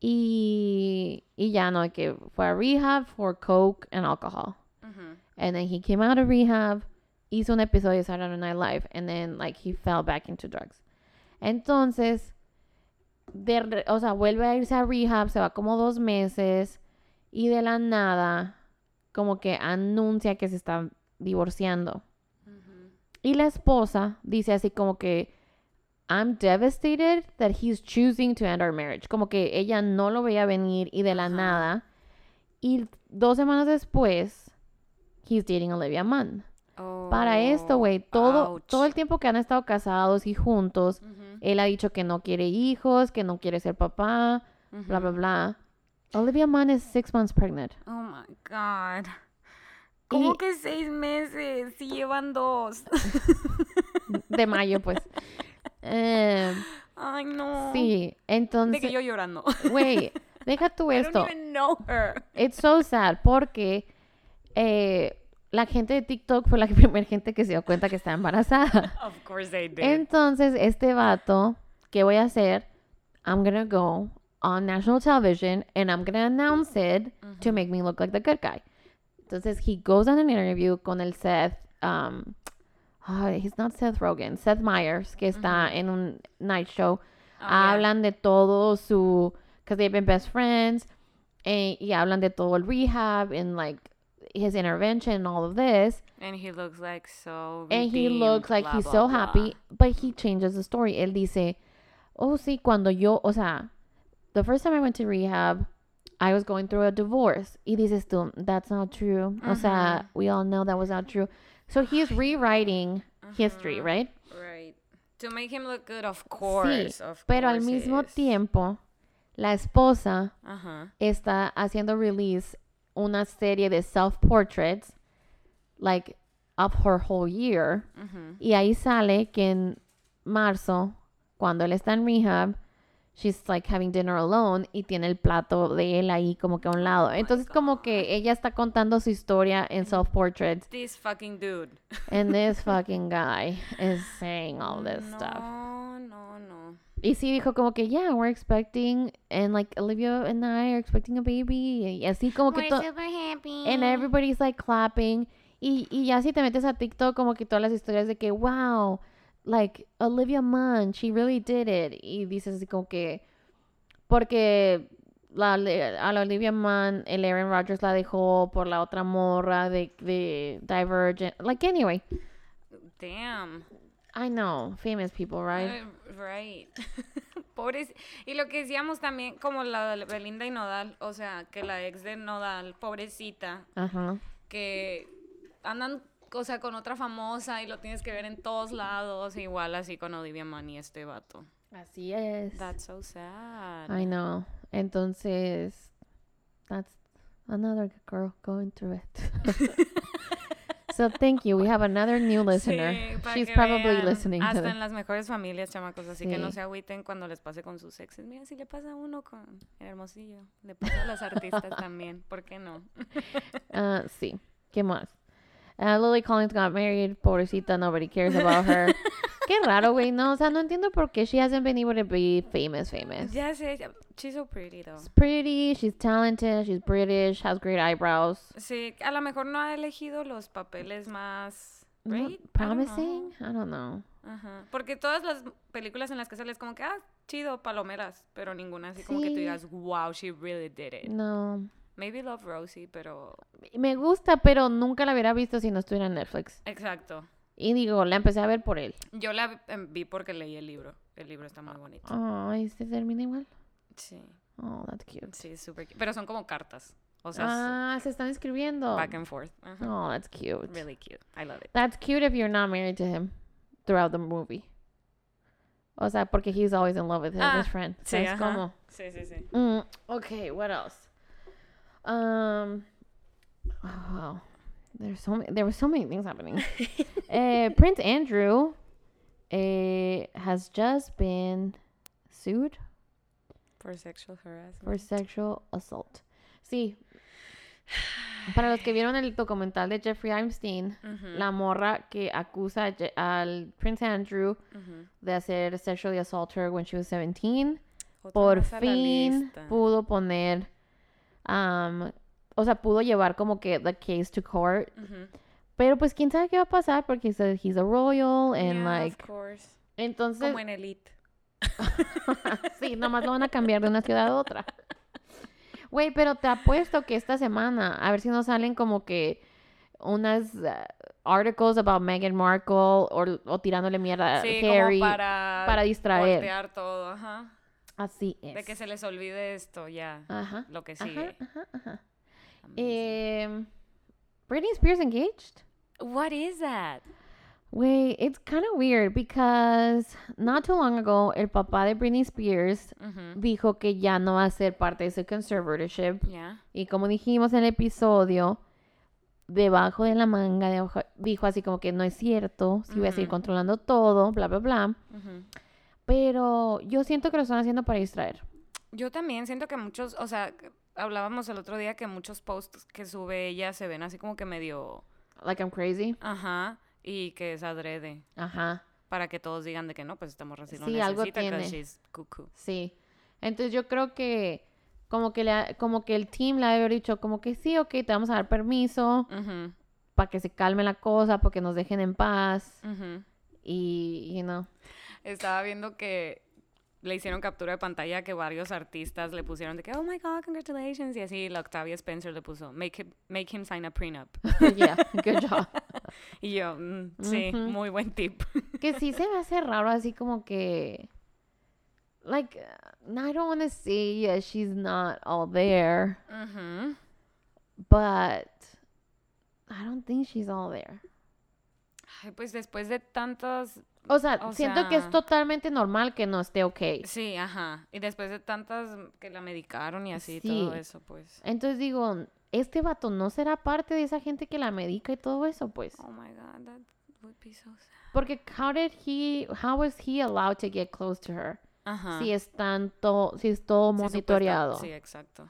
Y, y ya no, que fue a rehab for coke and alcohol. And then he came out of rehab, hizo un episodio de Saturday Night Live, and then like he fell back into drugs. Entonces, de o sea, vuelve a irse a rehab, se va como dos meses, y de la nada, como que anuncia que se está divorciando. Ujú. Y la esposa dice así como que, I'm devastated that he's choosing to end our marriage. Como que ella no lo veía venir y de la nada. Y dos semanas después, he's dating Olivia Munn. Para esto, güey, todo, ouch. todo el tiempo que han estado casados y juntos, él ha dicho que no quiere hijos, que no quiere ser papá, bla, bla, bla. Olivia Munn is six months pregnant. Oh my god. ¿Cómo Y- que seis meses? Si llevan dos. De mayo, pues. Eh, Ay, no. sí, De que entonces, yo llorando. güey, deja tú I esto. don't even know her. It's so sad porque eh, la gente de TikTok fue la primera gente que se dio cuenta que estaba embarazada. Of course they did. Entonces, este vato, ¿qué voy a hacer? I'm gonna go on national television and I'm gonna announce it to make me look like the good guy. Entonces, he goes on an interview con el Seth, um, oh, he's not Seth Rogen, Seth Meyers, que está en un night show. Oh, yeah. hablan de todo su, because they've been best friends, eh, y hablan de todo el rehab and like his intervention and all of this. And he looks like so. And he looks like blah, he's blah, so blah. happy, but he changes the story. Él dice, oh, sí, cuando yo, o sea, the first time I went to rehab, I was going through a divorce. Y dices tú, that's not true. O sea, mm-hmm. we all know that was not true. So he's rewriting history, mm-hmm. right? Right. To make him look good, of course. sí, of pero al mismo is. tiempo, la esposa Ajá. está haciendo release una serie de self-portraits, like, of her whole year. Y ahí sale que en marzo, cuando él está en rehab, she's like having dinner alone y tiene el plato de él ahí como que a un lado. Entonces como que ella está contando su historia en self-portraits This fucking dude. and this fucking guy is saying all this stuff. No, no, no. Y sí dijo como que, yeah, we're expecting, and like Olivia and I are expecting a baby. Y así como que todo. super happy. And everybody's like clapping. Y, y ya si te metes a TikTok, como que todas las historias de que, wow, like Olivia Munn, she really did it. Y dices así como que, porque la, a la Olivia Munn, el Aaron Rodgers la dejó por la otra morra de, de Divergent. Like, anyway, Damn. I know, famous people, right? Right. Pobres. Y lo que decíamos también, como la de Belinda y Nodal, o sea, que la ex de Nodal, pobrecita, Ajá. que andan, o sea, con otra famosa y lo tienes que ver en todos lados, igual así con Olivia Munn y este vato. Así es. That's so sad. I know. Entonces, that's another girl going through it. so thank you. We have another new listener. Sí, para She's que probably vean, listening to Hasta this. en las mejores familias, chamacos. Así que no Sí. se agüiten cuando les pase con sus exes. Mira, si le pasa a uno con el hermosillo, le pasa a las artistas también. ¿Por qué no? Uh, sí. ¿Qué más? Uh, Lily Collins got married. Pobrecita, nobody cares about her. Qué raro, güey. No, o sea, no entiendo por qué she hasn't been able to be famous, famous. Ya sé, she's so pretty though. She's pretty, she's talented, she's British, has great eyebrows. Sí, a lo mejor no ha elegido los papeles más No- great. I don't promising? I don't know. know. Ajá. Porque todas las películas en las que sales como que, ah, chido, palomeras, pero ninguna así como que tú Sí. digas, wow, she really did it. No. Maybe Love Rosie, pero Me gusta, pero nunca la hubiera visto si no estuviera en Netflix. exacto. Y digo, la empecé a ver por él. Yo la vi- em, porque leí el libro. El libro está muy bonito. Ay, ¿se termina igual? Sí, Oh, that's cute. sí, súper. cute. Pero son como cartas. O sea, es Ah, se están escribiendo. back and forth. Oh, that's cute. Really cute. I love it. That's cute if you're not married to him throughout the movie. O sea, porque he's always in love with his Ah, best friend. sí, ¿Sabes ajá. cómo? Sí, sí, sí. Mm, okay, what else? Um, oh, wow. There's so many, there were so many things happening. uh, Prince Andrew uh, has just been sued For sexual harassment. for sexual assault. Sí. Para los que vieron el documental de Jeffrey Epstein, Ujú, la morra que acusa al Prince Andrew ujú. de hacer sexually assault her when she was 17, Otra por fin pudo poner, um, o sea, pudo llevar como que the case to court. Ujú. Pero pues quién sabe qué va a pasar porque he's a, he's a royal and Yeah, like, of course. entonces, Como en Elite. sí, nomás lo van a cambiar de una ciudad a otra. Güey, pero te apuesto que esta semana, a ver si nos salen como que unas uh, articles about Meghan Markle o, o tirándole mierda Sí, a Harry como para, para distraer. voltear todo, ajá. Así es. De que se les olvide esto, ya. Ajá. Lo que sigue. ajá, ajá. Eh, Britney Spears engaged? What is that? Wait, it's kind of weird because not too long ago, el papá de Britney Spears dijo que ya no va a ser parte de su conservatorship. Ya. Y como dijimos en el episodio, debajo de la manga de hoja- dijo así como que no es cierto, si voy a seguir controlando todo, bla, bla, bla. Pero yo siento que lo están haciendo para distraer. Yo también siento que muchos, o sea, hablábamos el otro día que muchos posts que sube ella se ven así como que medio, Like I'm crazy. ajá, y que es adrede. Ajá. Para que todos digan de que no, pues esta morra sí lo Sí, algo necesita, tiene. she's cuckoo. Sí. Entonces yo creo que como que, le ha- como que el team le ha haber dicho como que sí, ok, te vamos a dar permiso Ujú, para que se calme la cosa, porque nos dejen en paz ujú. y, you know. Estaba viendo que le hicieron captura de pantalla que varios artistas le pusieron de que, oh my god, congratulations. Y así la Octavia Spencer le puso, make him, make him sign a prenup. yeah, good job. y yo, "Mm, sí, muy buen tip. Que sí se me hace raro así como que like uh, I don't want to say yeah, she's not all there, but I don't think she's all there. Ay, pues después de tantos, O sea, O siento que es sea- totalmente normal que no esté okay. sí, ajá. Y después de tantas que la medicaron y así, Sí. todo eso, pues. Entonces digo, este vato no será parte de esa gente que la medica y todo eso, pues. Oh my god, that would be so sad. Porque how did he, how was he allowed to get close to her? Ajá. Si es tanto, si es todo Sí, monitoreado. Sí, exacto.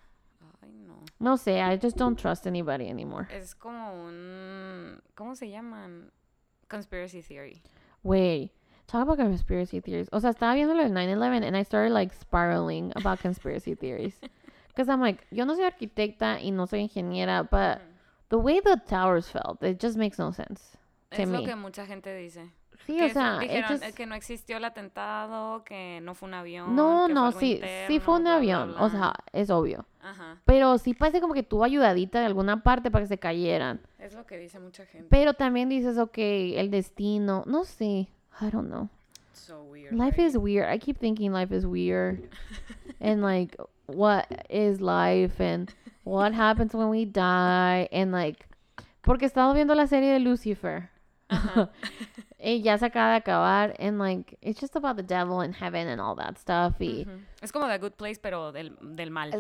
Ay, no. No sé, I just don't trust anybody anymore. Es como un... ¿Cómo se llaman? Conspiracy theory. Wait, talk about conspiracy theories. O sea, estaba viendo lo del 9-11 and I started like spiraling about conspiracy theories. Because I'm like, yo no soy arquitecta y no soy ingeniera, but the way the towers felt, it just makes no sense. To Es lo me. que mucha gente dice. Sí, que o sea, dijeron just- es que no existió el atentado, que no fue un avión. No, no, sí, sí fue interno, un bla, bla, avión, o bla. sea, es obvio. Ajá. Pero sí parece como que tuvo ayudadita de alguna parte para que se cayeran. Es lo que dice mucha gente. Pero también dices, ok, el destino, no sé, I don't know. So weird. Life right? is weird. I keep thinking life is weird. and like, what is life? And what happens when we die? And like, porque he estado viendo la serie de Lucifer. y ya se acaba de acabar. And like, it's just about the devil and heaven and all that stuff. Y, Ujú. Es como The Good Place, pero del, del mal.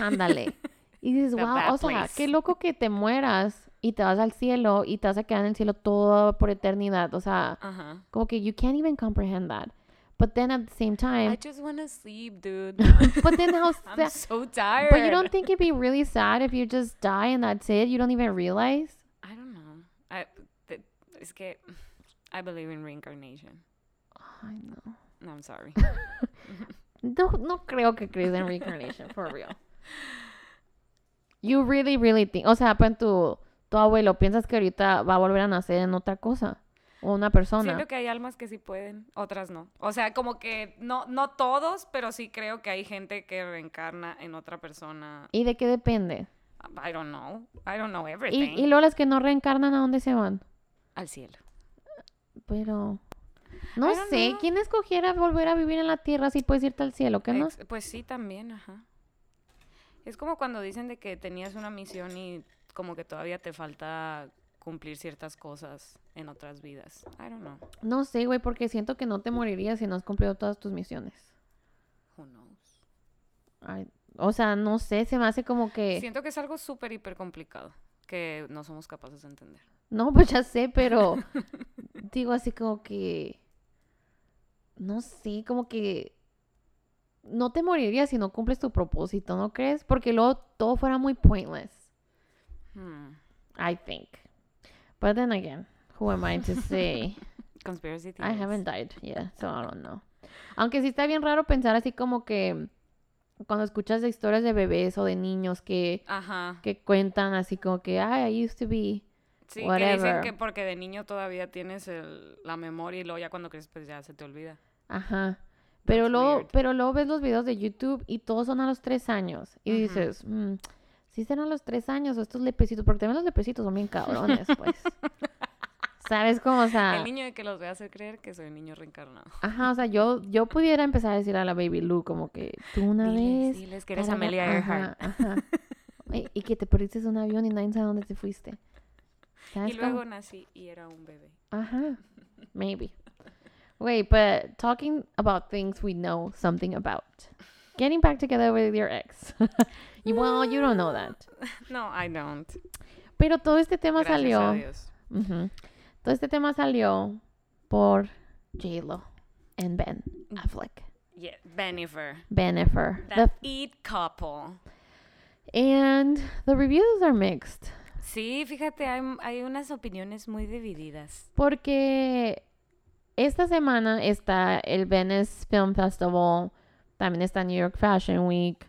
ándale. Y dices, wow, o sea, place. qué loco que te mueras y te vas al cielo y te vas a quedar en el cielo todo por eternidad. O sea, Ajá. como que you can't even comprehend that. But then at the same time, I just want to sleep, dude. but then how I'm sad. so tired. But you don't think it'd be really sad if you just die and that's it? You don't even realize? I don't know. I, es que I believe in reincarnation. I know. No, I'm sorry. No, no creo que crees en reincarnation, for real. You really, really think. O sea, tu, tu abuelo, ¿piensas que ahorita va a volver a nacer en otra cosa? O una persona. Siento que hay almas que sí pueden, otras no. O sea, como que no, no todos, pero sí creo que hay gente que reencarna en otra persona. ¿Y de qué depende? I don't know. I don't know Y, everything. y luego las que no reencarnan, ¿a dónde se van? Al cielo. Pero. No sé, know. ¿quién escogiera volver a vivir en la tierra si puedes irte al cielo? ¿Qué? Ex- Pues sí, también, ajá. Es como cuando dicen de que tenías una misión y como que todavía te falta cumplir ciertas cosas en otras vidas. I don't know. No sé, güey, porque siento que no te morirías si no has cumplido todas tus misiones. Who knows? Ay, o sea, no sé, se me hace como que... Siento que es algo súper, hiper complicado que no somos capaces de entender. No, pues ya sé, pero digo así como que... No sé, como que... No te morirías si no cumples tu propósito, ¿no crees? Porque luego todo fuera muy pointless, Hmm. I think. But then again, who am I to say? Conspiracy I theories. haven't died yet, so I don't know. Aunque sí está bien raro pensar así como que cuando escuchas de historias de bebés o de niños que, Ajá. que cuentan así como que, ay, I used to be. Sí, que Whatever. dicen que porque de niño todavía tienes el- la memoria y luego ya cuando creces pues ya se te olvida. Ajá. Pero That's luego, weird. pero luego ves los videos de YouTube y todos son a los tres años. Y dices, mm, si serán los tres años o estos lepecitos, porque también los lepecitos son bien cabrones, pues. ¿Sabes cómo? O sea, El niño de que los voy a hacer creer que soy un niño reencarnado. ajá, o sea, yo, yo pudiera empezar a decir a la Baby Lou como que tú una Diles, vez diles que eres Amelia Earhart. Ajá, ajá. Y, y que te perdiste un avión y nadie sabe dónde te fuiste. ¿Sabes Y cómo? luego nací y era un bebé. Ajá. Maybe. Wait, but talking about things we know something about. Getting back together with your ex. Well, you don't know that. No, I don't. Pero todo este tema Gracias salió. a Dios. Ujú. Todo este tema salió por J-Lo and Ben Affleck. Yeah, Benifer. Benifer. That eat couple. And the reviews are mixed. Sí, fíjate, hay, hay unas opiniones muy divididas. Porque esta semana está el Venice Film Festival, también está New York Fashion Week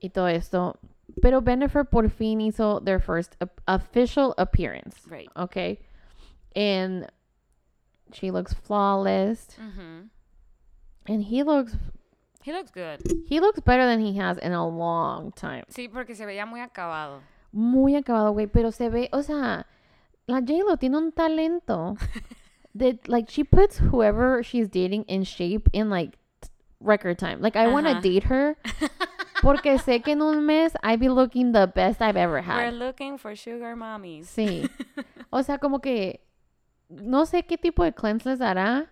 y todo esto. Pero Bennifer por fin hizo their first official appearance. Right. Okay. And she looks flawless. And he looks He looks good. he looks better than he has in a long time. Sí, porque se veía muy acabado. Muy acabado, güey. Pero se ve, o sea, la J-Lo tiene un talento. that, like, she puts whoever she's dating in shape in, like, record time. Like, I want to date her. Porque sé que en un mes I'd be looking the best I've ever We're had. looking for sugar mommies. Sí. O sea, como que no sé qué tipo de cleanse les dará.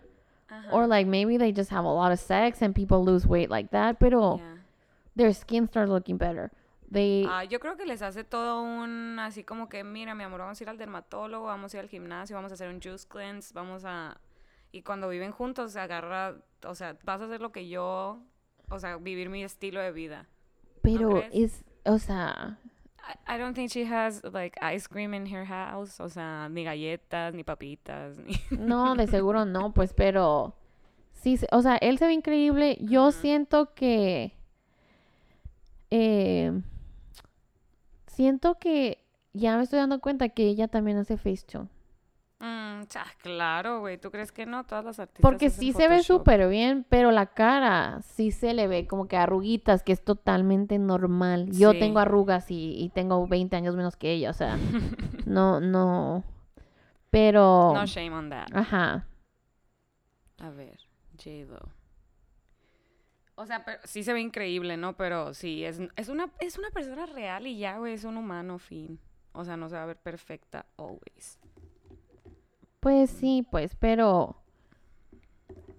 Ajá. Or like maybe they just have a lot of sex and people lose weight like that. Pero Yeah. their skin starts looking better. They, Ah, yo creo que les hace todo un, así como que, mira, mi amor, vamos a ir al dermatólogo, vamos a ir al gimnasio, vamos a hacer un juice cleanse, vamos a... Y cuando viven juntos, se agarra, o sea, vas a hacer lo que yo, o sea, vivir mi estilo de vida. pero es, o sea, I, I don't think she has, like, ice cream in her house, o sea, ni galletas, ni papitas, ni... no, de seguro no, pues, pero sí, o sea, él se ve increíble. Yo siento que, eh, siento que ya me estoy dando cuenta que ella también hace Facetune. Mm, claro, güey, ¿tú crees que no? Todas las artistas Porque sí se ve súper bien, pero la cara sí se le ve como que arruguitas, que es totalmente normal. Yo Sí. tengo arrugas y, y tengo 20 años menos que ella, o sea, no, no. Pero, No shame on that. ajá. A ver, J-Lo. O sea, pero sí se ve increíble, ¿no? Pero sí, es, es, una, es una persona real y ya, güey, es un humano, fin. O sea, no se va a ver perfecta always. Pues sí, pues, pero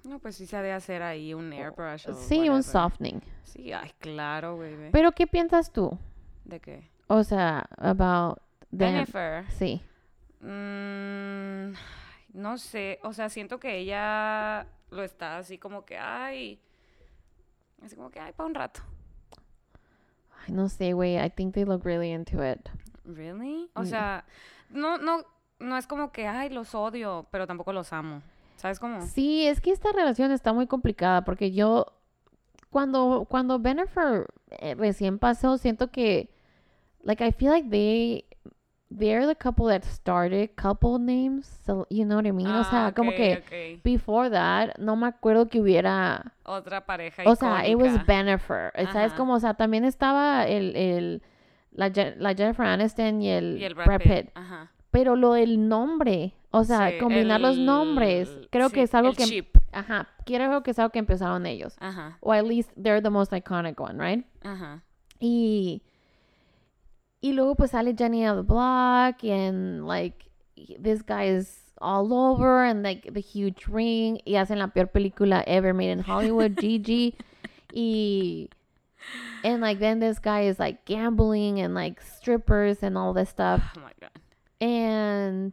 No, pues sí se ha de hacer ahí un airbrush o sí, un softening. Sí, ay, claro, ve. Pero ¿qué piensas tú? ¿De qué? O sea, about them. Jennifer. Sí. Mm, no sé, o sea, siento que ella lo está así como que, ay, así como que, ay, para un rato. Ay, no sé, güey. I think they look really into it. Really? O Mm. sea, no, no, no es como que, ay, los odio, pero tampoco los amo. ¿Sabes cómo? Sí, es que esta relación está muy complicada porque yo cuando cuando Bennifer eh, recién pasó siento que like I feel like they they're the couple that started couple names, so you know what I mean? o sea, Ah, como que before that no me acuerdo que hubiera Otra pareja o sea, it was. Bennifer, eh, ¿sabes? Como, o sea, también estaba el, el la, Je- la Jennifer Aniston y el, Y el Brad, Pitt. Ajá. Pero lo del nombre, o sea, Sí, combinar los nombres, creo sí, que es algo el que chip. Ajá, quiero que es algo que empezaron ellos. Ajá, O at least they're the most iconic one, right? ajá. Y, y luego pues sale Jenny of the Block and like this guy is all over and like the huge ring y hacen la peor película ever made in Hollywood, Gigi. Y and like then this guy is like gambling and like strippers and all this stuff. Oh my god. And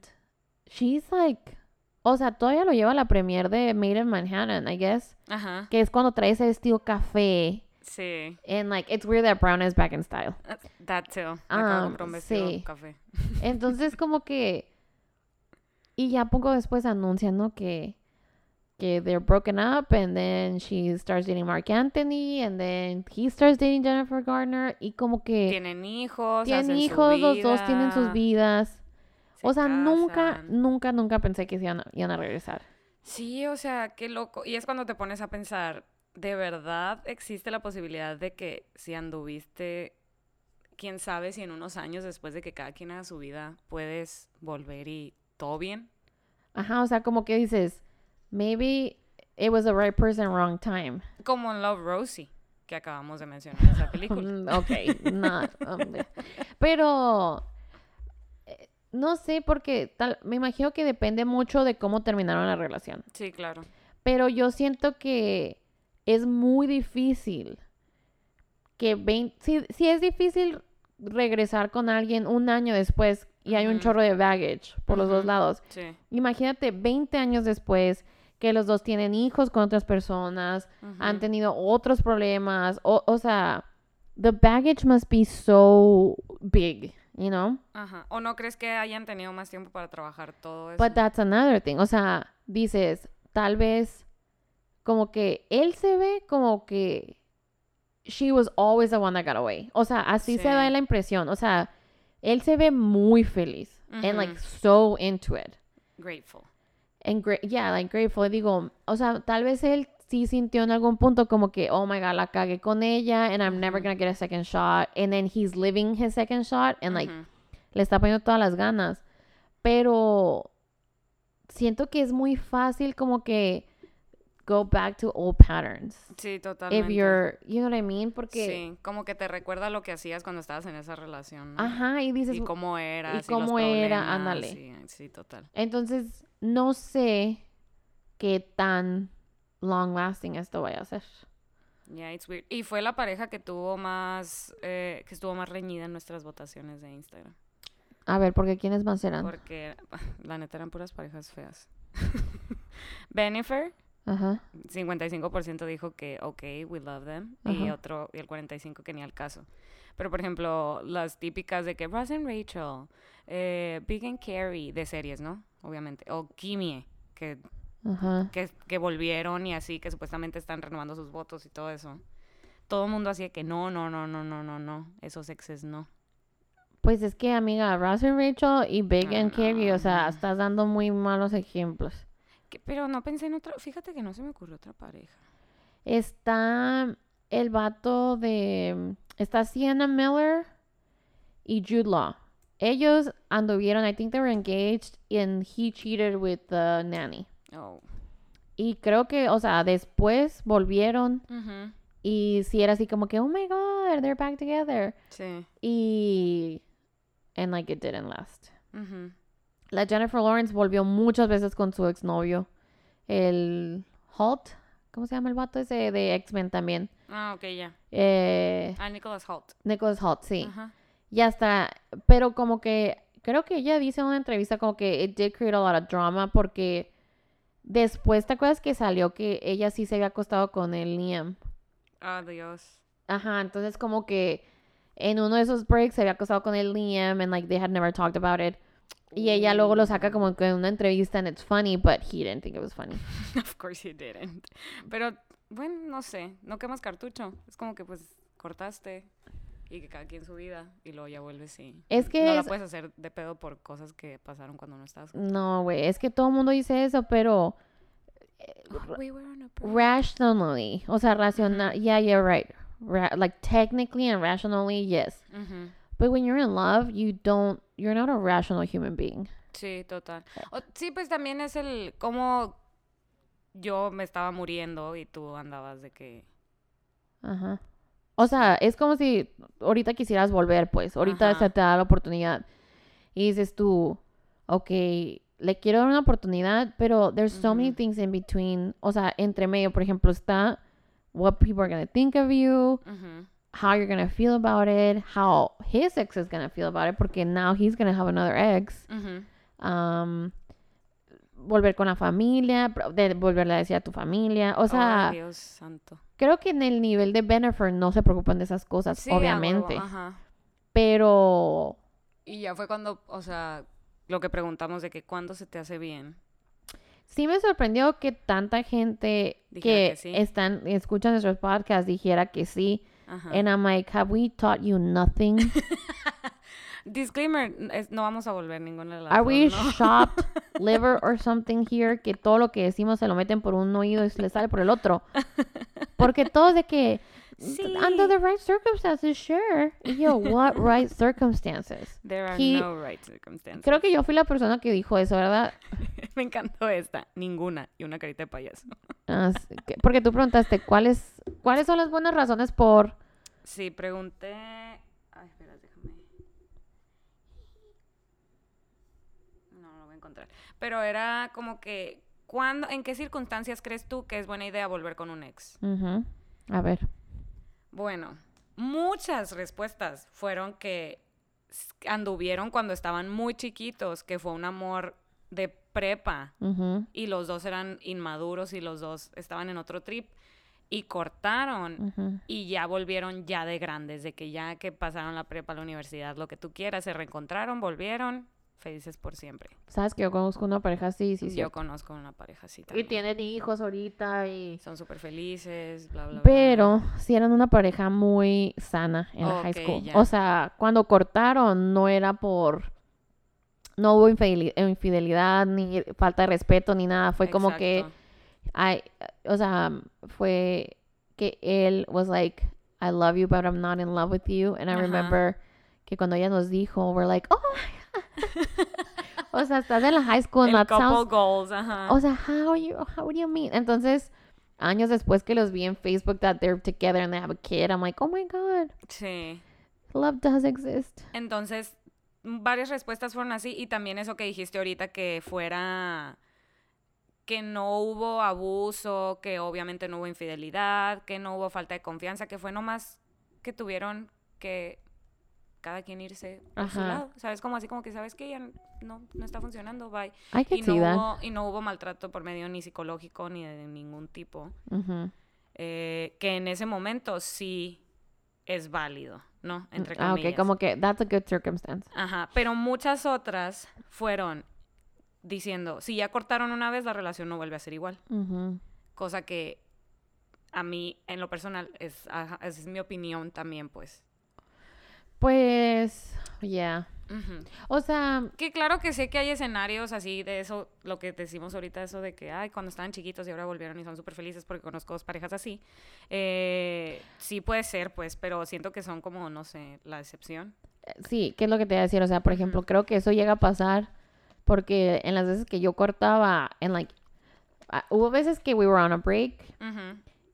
she's like, o sea, todavía lo lleva a la premier de Made in Manhattan, I guess. Ajá. Que es cuando trae ese estilo café. Sí. And like, it's weird that Brown is back in style. Uh, That too. Um, un sí. café. Entonces, como que. Y ya poco después anuncian, ¿no? Que, que they're broken up, and then she starts dating Mark Anthony, and then he starts dating Jennifer Garner, y como que Tienen hijos, tienen hijos, los dos tienen sus vida, vidas. O sea, nunca, casan. nunca, nunca pensé que se iban a, iban a regresar. Sí, o sea, qué loco. Y es cuando te pones a pensar, ¿de verdad existe la posibilidad de que si anduviste, quién sabe si en unos años después de que cada quien haga su vida, puedes volver y todo bien? Ajá, o sea, como que dices, maybe it was the right person, wrong time. Como en Love Rosie, que acabamos de mencionar en esa película. Mm, ok, not, hombre. Pero no sé porque tal, me imagino que depende mucho de cómo terminaron la relación. Sí, claro. Pero yo siento que es muy difícil que vein- si, si es difícil regresar con alguien un año después y hay un chorro de baggage por los dos lados. Sí. Imagínate 20 años después que los dos tienen hijos con otras personas, han tenido otros problemas, o, o sea, the baggage must be so big, you know? Ajá. ¿O no crees que hayan tenido más tiempo para trabajar todo eso? But that's another thing, o sea, dices, tal vez como que él se ve como que she was always the one that got away. O sea, así se da la impresión, o sea, él se ve muy feliz and like so into it. Grateful. And gra- yeah, like grateful. Digo, o sea, tal vez él sí sintió en algún punto como que, oh my god, la cagué con ella and I'm never gonna get a second shot. And then he's living his second shot and like Ujú. le está poniendo todas las ganas. Pero siento que es muy fácil como que go back to old patterns. Sí, If totalmente. you're, you know what I mean? Porque, Sí, como que te recuerda lo que hacías cuando estabas en esa relación, ajá, y dices, Y cómo era, y cómo era, ándale. Sí, sí, total. entonces no sé qué tan long lasting esto vaya a ser. Yeah, it's weird. Y fue la pareja que tuvo más, eh, que estuvo más reñida en nuestras votaciones de Instagram. A ver, porque ¿quiénes más eran? Porque la neta eran puras parejas feas. Benifer, Ajá. 55% dijo que ok, we love them. Y otro, y el 45% que ni al caso. Pero por ejemplo, las típicas de que Ross and Rachel, eh, Big and Carrie, de series, ¿no? Obviamente. O Kimie, que, Ajá. que, que volvieron y así, que supuestamente están renovando sus votos y todo eso. Todo el mundo de que no, no, no, no, no, no, no. Esos exes no. Pues es que, amiga, Ross and Rachel y Big Ah, and Carrie, o sea, no. estás dando muy malos ejemplos. Que- pero no pensé en otra, fíjate que no se me ocurrió otra pareja. Está el vato de... Está Sienna Miller y Jude Law. Ellos anduvieron, I think they were engaged, and he cheated with the nanny. Oh. Y creo que, o sea, después volvieron y sí era así como que, oh my god, they're back together. Sí. Y... And like it didn't last. La Jennifer Lawrence volvió muchas veces con su exnovio. El Holt. ¿Cómo se llama el vato ese de X-Men también? Ah, ok, ya. Eh, Ah, Nicholas Holt. Nicholas Holt, sí. Ajá. Ya está. Pero como que creo que ella dice en una entrevista como que it did create a lot of drama porque después, ¿te acuerdas que salió que ella sí se había acostado con el Liam? Ah, Dios. Ajá, entonces como que en uno de esos breaks se había acostado con el Liam and like they had never talked about it. Y ella luego lo saca como que en una entrevista and it's funny, but he didn't think it was funny. Of course he didn't. Pero, bueno, no sé. No quemas cartucho. Es como que, pues, cortaste y que cada quien su vida y luego ya vuelves y... Es que no la es- puedes hacer de pedo por cosas que pasaron cuando no estabas. No, güey, es que todo el mundo dice eso, pero We were on a break. rationally, o sea, racional, yeah, you're right. Ra- like technically and rationally, yes. But when you're in love, you don't, you're not a rational human being. Sí, total. O- sí, pues también es el cómo yo me estaba muriendo y tú andabas de que... Ajá. O sea, es como si ahorita quisieras volver, pues. Ahorita Ajá. se te da la oportunidad. Y dices tú, ok, le quiero dar una oportunidad, pero there's so many things in between. O sea, entre medio, por ejemplo, está what people are going to think of you, how you're going to feel about it, how his ex is going to feel about it, porque now he's going to have another ex. Um, volver con la familia, de volverle a decir a tu familia. O sea, Ay, Dios santo. Creo que en el nivel de Bennifer no se preocupan de esas cosas, Sí, obviamente. Ajá. Pero Y ya fue cuando, o sea, lo que preguntamos de que cuándo se te hace bien. sí me sorprendió que tanta gente Dijera que, que sí. están, escuchan nuestros podcasts dijera que sí. Ajá. And I'm like, have we taught you nothing? Disclaimer, es- no vamos a volver ninguna de las Are dos, we ¿no? shopped liver or something here? Que todo lo que decimos se lo meten por un oído y se le sale por el otro. Porque todos de que under the right circumstances, sure. Y yo, what right circumstances? There are He- no right circumstances. Creo que yo fui la persona que dijo eso, ¿verdad? Me encantó esta. Ninguna. Y una carita de payaso. Ah, sí, que- porque tú preguntaste cuáles cuáles son las buenas razones por Sí, pregunté. Ay, espera, déjame. No, no lo voy a encontrar. Pero era como que. ¿cuándo, ¿En qué circunstancias crees tú que es buena idea volver con un ex? A ver. Bueno, muchas respuestas fueron que anduvieron cuando estaban muy chiquitos, que fue un amor de prepa. Y los dos eran inmaduros y los dos estaban en otro trip y cortaron. Y ya volvieron ya de grandes, de que ya que pasaron la prepa, la universidad, lo que tú quieras, se reencontraron, volvieron, felices por siempre. sabes que yo conozco una pareja así sí Yo cierto. conozco una pareja así y también. tienen hijos ahorita y Son súper felices, bla, bla, bla. pero sí eran una pareja muy sana en la high school ya. o sea cuando cortaron no era por no hubo infideli- infidelidad ni falta de respeto ni nada fue como que Exacto. I, o sea, fue que él was like, I love you, but I'm not in love with you. And I Ajá. remember que cuando ella nos dijo, we're like, oh. O sea, estás en la high school, and that couple sounds, goals, ajá. o sea, how you, how do you mean? Entonces, años después que los vi en Facebook that they're together and they have a kid, I'm like, oh my God, sí. love does exist. Entonces, varias respuestas fueron así y también eso que dijiste ahorita que fuera que no hubo abuso, que obviamente no hubo infidelidad, que no hubo falta de confianza, que fue nomás que tuvieron que cada quien irse a su lado. ¿Sabes? Como así como que sabes que ya no, no está funcionando, bye. Y no, hubo, y no hubo maltrato por medio ni psicológico ni de ningún tipo. Eh, que en ese momento sí es válido, ¿no? Entre Ah, comillas. ok, como que that's a good circumstance. Ajá, pero muchas otras fueron diciendo, si ya cortaron una vez, la relación no vuelve a ser igual. Cosa que a mí, en lo personal, es, ajá, es mi opinión también, pues. Pues, yeah. O sea, Que claro que sé que hay escenarios así de eso, lo que decimos ahorita, eso de que, ay, cuando estaban chiquitos y ahora volvieron y son súper felices porque conozco dos parejas así. Eh, sí puede ser, pues, pero siento que son como, no sé, la excepción. sí, ¿qué es lo que te iba a decir? O sea, por ejemplo, creo que eso llega a pasar porque en las veces que yo cortaba, en like, ah, hubo veces que we were on a break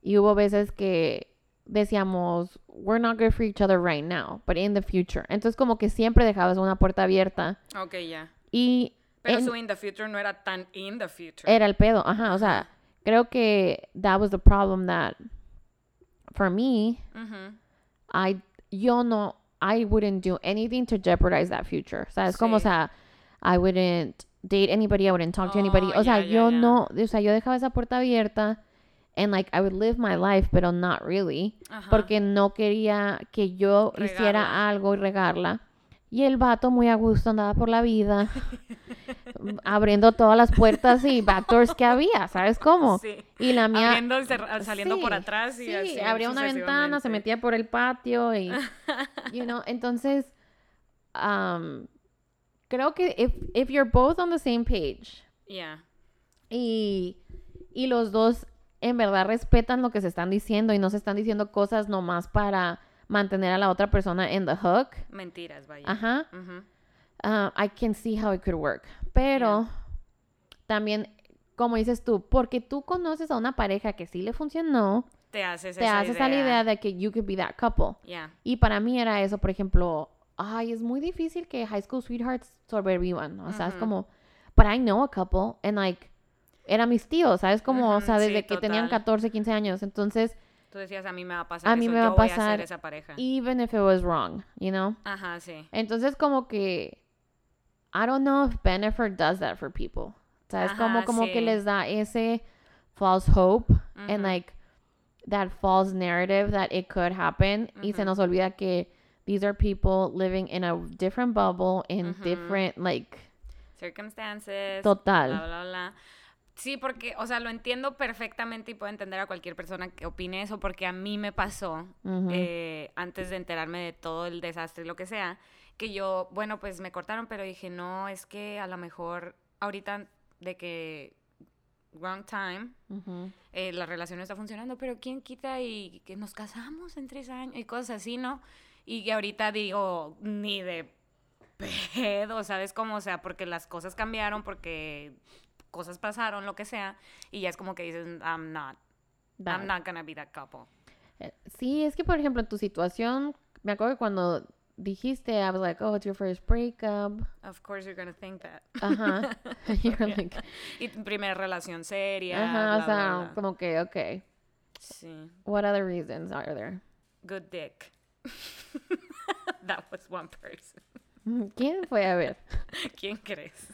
y hubo veces que decíamos, we're not good for each other right now, but in the future. Entonces como que siempre dejabas una puerta abierta Ok, ya. y Pero en- su in the future no era tan in the future. era el pedo, ajá, o sea, creo que that was the problem that for me. I yo no I wouldn't do anything to jeopardize that future. O sea, es como, o Sí. sea, I wouldn't date anybody, I wouldn't talk to anybody. Oh, O sea, ya, yo ya. no, o sea, yo dejaba esa puerta abierta and like I would live my life, pero not really, Ajá. porque no quería que yo hiciera Regarla. algo y regarla. Y el vato muy a gusto andaba por la vida, abriendo todas las puertas y backdoors que había, ¿sabes cómo? Sí. Y la mía Abriendo y saliendo por Sí, atrás y sí, así abría una ventana, se metía por el patio y, you know, entonces, um, creo que if, if you're both on the same page Ya. y, y los dos en verdad respetan lo que se están diciendo y no se están diciendo cosas nomás para mantener a la otra persona in the hook, Mentiras, vaya. ajá, uh, I can see how it could work. Pero también, como dices tú, porque tú conoces a una pareja que sí le funcionó, Te haces te esa haces a la idea de que you could be that couple. Ya. Y para mí era eso, por ejemplo, ay, es muy difícil que high school sweethearts sobrevivan. O sea, es como, but I know a couple, and like, eran mis tíos, ¿sabes? Como, o Ujú, sea, desde sí, que tenían total. 14, 15 años. Entonces, Tú decías, a mí me va a pasar A mí eso, me va yo a voy a pasar ser esa pareja. even if it was wrong, you know? Ajá, sí. Entonces, como que, I don't know if Bennifer does that for people. O sea, es como, como que les da ese false hope and Ujú. like that false narrative that it could happen. Y se nos olvida que these are people living in a different bubble, in different, like, Circumstances. Total. Bla, bla, bla. Sí, porque, o sea, lo entiendo perfectamente y puedo entender a cualquier persona que opine eso, porque a mí me pasó, eh, antes de enterarme de todo el desastre y lo que sea, que yo, bueno, pues me cortaron, pero dije, no, es que a lo mejor ahorita de que wrong time, eh, la relación no está funcionando, pero ¿quién quita y que nos casamos en tres años y cosas así, ¿no? Y que ahorita digo, ni de pedo, ¿sabes cómo? O sea, porque las cosas cambiaron, porque cosas pasaron, lo que sea, y ya es como que dices, I'm not, That. I'm not gonna be that couple. Eh, Sí, es que, por ejemplo, en tu situación, me acuerdo que cuando dijiste, I was like, oh, it's your first breakup. Of course you're gonna think that. Ajá. You're like, Y primera relación seria. ajá, bla, o bla, sea, bla. como que, okay. Sí. What other reasons are there? Good dick. that was one person. ¿Quién fue a ver? ¿Quién crees?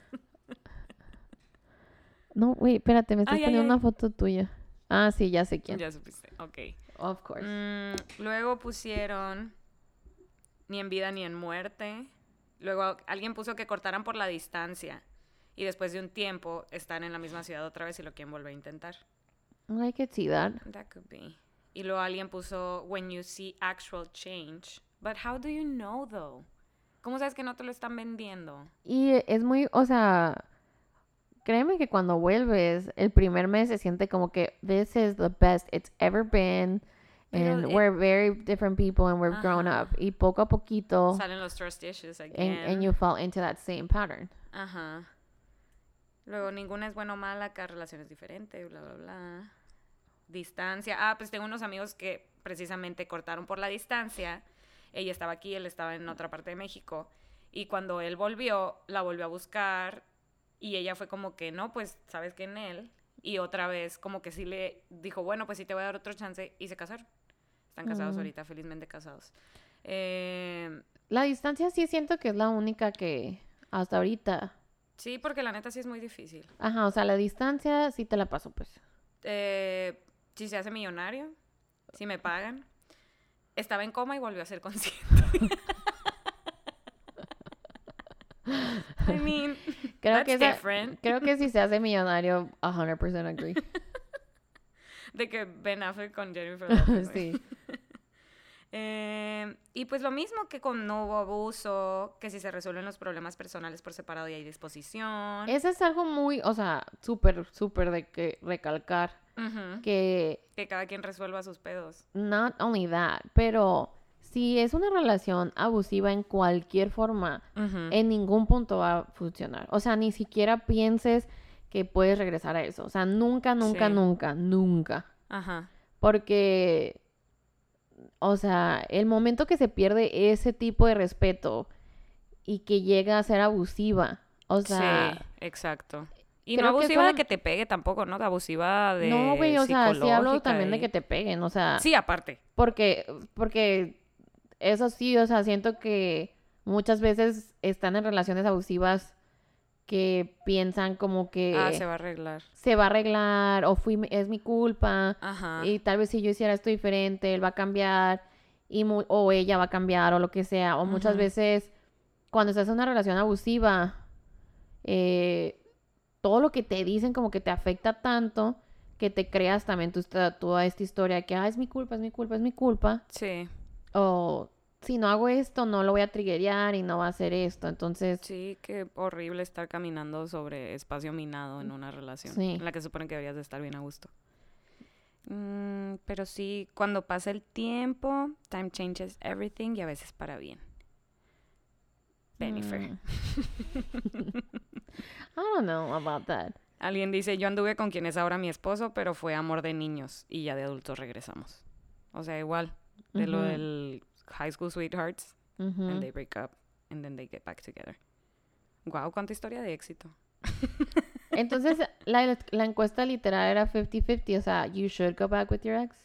No, wait, espérate, me estás Ay, poniendo ay. una foto tuya. Ah, sí, ya sé quién. Ya supiste. Ok. Of course. Mm, luego pusieron ni en vida ni en muerte. Luego alguien puso que cortaran por la distancia. Y después de un tiempo están en la misma ciudad otra vez y lo quieren volver a intentar. I could see that. That could be. Y luego alguien puso when you see actual change. But how do you know though? ¿Cómo sabes que no te lo están vendiendo? Y es muy, o sea, créeme que cuando vuelves, el primer mes se siente como que this is the best it's ever been. Pero, And eh, we're very different people and we're grown up. Y poco a poquito, Salen los trust issues again. and, and you fall into that same pattern. Ajá. Luego, ninguna es buena o mala, cada relación es diferente, bla, bla, bla. Distancia. Ah, pues tengo unos amigos que precisamente cortaron por la distancia. Ella estaba aquí, él estaba en otra parte de México. Y cuando él volvió, la volvió a buscar. Y ella fue como que, no, pues, ¿sabes qué? En él. Y otra vez, como que sí le dijo, bueno, pues sí te voy a dar otro chance. Y se casaron. Están casados Mm. ahorita, felizmente casados. Eh, La distancia sí siento que es la única que hasta ahorita. sí, porque la neta sí es muy difícil. Ajá, o sea, la distancia sí te la paso, pues. Eh, si se hace millonario, si me pagan. Estaba en coma y volvió a ser consciente. I mean, Creo that's que, esa- different. creo que si se hace millonario, 100% agree. De que Ben Affleck con Jennifer Lopez. sí. Eh, y pues lo mismo que con no hubo abuso, que si se resuelven los problemas personales por separado y hay disposición. Ese es algo muy, o sea, súper, súper de que recalcar que Que cada quien resuelva sus pedos. not only that, pero si es una relación abusiva en cualquier forma, en ningún punto va a funcionar. O sea, ni siquiera pienses que puedes regresar a eso. O sea, nunca, nunca, Sí. nunca, nunca. Ajá. Porque, o sea, el momento que se pierde ese tipo de respeto y que llega a ser abusiva, o sea, sí, exacto. Y no que abusiva de que te pegue tampoco, ¿no? De abusiva de no, güey, o sea, sí hablo también de que te peguen, o sea, Sí, aparte. porque, porque eso sí, o sea, siento que muchas veces están en relaciones abusivas que piensan como que Ah, se va a arreglar. se va a arreglar o fui, es mi culpa Ajá. y tal vez si yo hiciera esto diferente, él va a cambiar y mu- o ella va a cambiar o lo que sea. O muchas veces cuando estás en una relación abusiva, eh, todo lo que te dicen como que te afecta tanto que te creas también esta- toda esta historia que, ah, es mi culpa, es mi culpa, es mi culpa. Sí, O si no hago esto, no lo voy a triggerear y no va a hacer esto. Entonces, sí, qué horrible estar caminando sobre espacio minado en una relación Sí. en la que supone que deberías de estar bien a gusto. Mm, pero sí, cuando pasa el tiempo, time changes everything y a veces para bien. Bennifer. mm. I don't know about that. Alguien dice, yo anduve con quien es ahora mi esposo, pero fue amor de niños y ya de adultos regresamos. O sea, igual, de lo del high school sweethearts, and they break up, and then they get back together. Wow, cuánta historia de éxito. Entonces, la, la encuesta literal era 50-50, o sea, you should go back with your ex.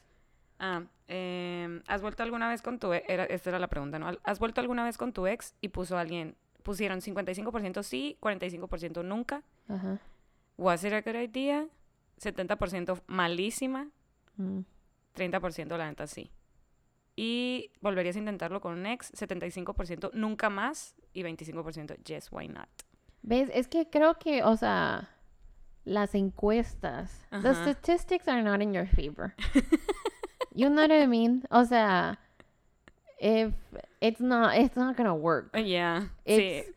Ah, em, ¿has vuelto alguna vez con tu ex? Era, esta era la pregunta, ¿no? ¿Has vuelto alguna vez con tu ex? Y puso alguien, pusieron 55% sí, 45% nunca. Ajá. Was it a good idea? 70% malísima, Mm. 30% la neta sí. Y volverías a intentarlo con un ex, 75% nunca más y 25% yes, why not. ¿Ves? Es que creo que, o sea, las encuestas, the Ajá. statistics are not in your favor. you know what I mean? O sea, if it's not, it's not gonna work. Yeah, It's, sí.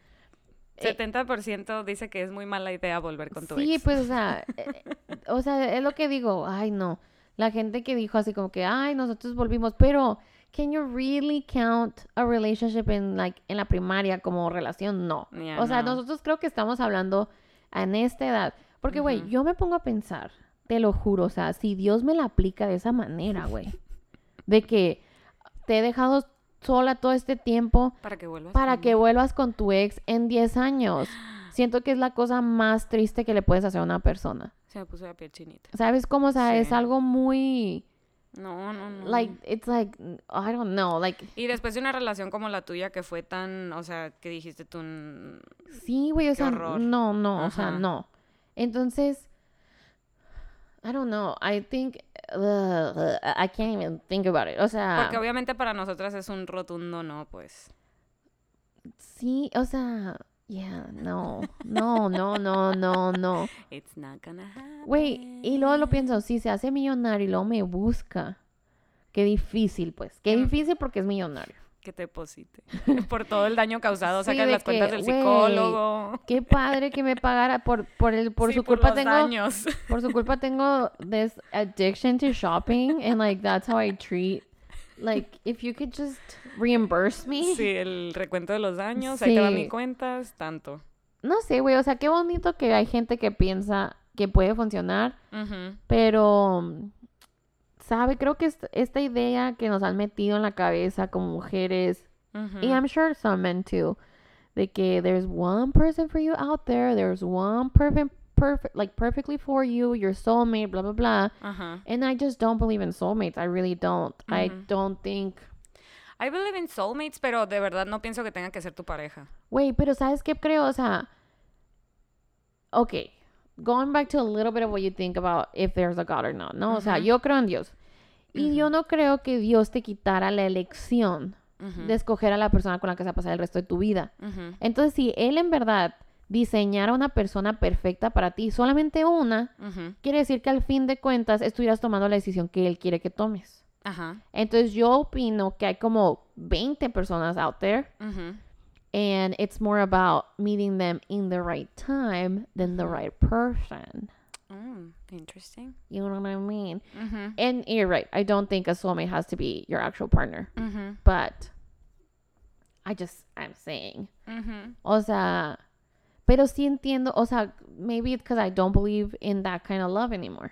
eh, 70% dice que es muy mala idea volver con tu sí, ex. pues, o sea, eh, o sea, es lo que digo, ay, no. La gente que dijo así como que, ay, nosotros volvimos, pero, can you really count a relationship en, like, en la primaria como relación? No. Yeah, o sea, no. nosotros creo que estamos hablando en esta edad. Porque, güey, yo me pongo a pensar, te lo juro, o sea, si Dios me la aplica de esa manera, güey, de que te he dejado sola todo este tiempo Para que vuelvas para que vuelvas con tu ex en 10 años. Siento que es la cosa más triste que le puedes hacer a una persona. Se me puso la piel chinita. ¿Sabes cómo? O sea, es algo muy, No, no, no. like, it's like, I don't know, like, Y después de una relación como la tuya que fue tan, o sea, que dijiste tú, mm, Sí, güey, o sea, horror. no, no, o sea, no. Entonces, I don't know, I think, I can't even think about it. O sea, porque obviamente para nosotras es un rotundo no, pues. sí, o sea, yeah, no, no, no, no, no, no. It's not gonna happen. Güey, y luego lo pienso, si se hace millonario y luego me busca, qué difícil, pues, qué Mm. difícil porque es millonario. Que te deposite. Por todo el daño causado, Sí, sacas de las cuentas del psicólogo. Qué padre que me pagara por, por, el, por Sí, su culpa los tengo... daños. Por su culpa tengo this addiction to shopping and like that's how I treat. Like if you could just reimburse me. Sí, el recuento de los daños, ahí te van Sí. mis cuentas, tanto. No sé, güey, o sea, qué bonito que hay gente que piensa que puede funcionar, pero mm, sabe, creo que est- esta idea que nos han metido en la cabeza como mujeres y I'm sure some men too, de que there's one person for you out there, there's one perfect perfect, like perfectly for you, your soulmate, blah blah blah. Ajá. And I just don't believe in soulmates. I really don't. I Mhm. don't think. I believe in soulmates, pero de verdad no pienso que tenga que ser tu pareja. Wait, pero sabes qué creo, o sea. Okay, going back to a little bit of what you think about if there's a God or not, no, o sea, Ujú. yo creo en Dios. Y yo Ujú. no creo que Dios te quitara la elección de escoger a la persona con la que vas a pasar el resto de tu vida. Entonces, si él en verdad diseñara una persona perfecta para ti, solamente una, quiere decir que al fin de cuentas estuvieras tomando la decisión que él quiere que tomes. Ajá. Entonces, yo opino que hay como 20 personas out there and it's more about meeting them in the right time than the right person. Mm, interesting. You know what I mean? And you're right. I don't think a soulmate has to be your actual partner, but I just I'm saying. O sea, pero sí entiendo, o sea, maybe it's because I don't believe in that kind of love anymore.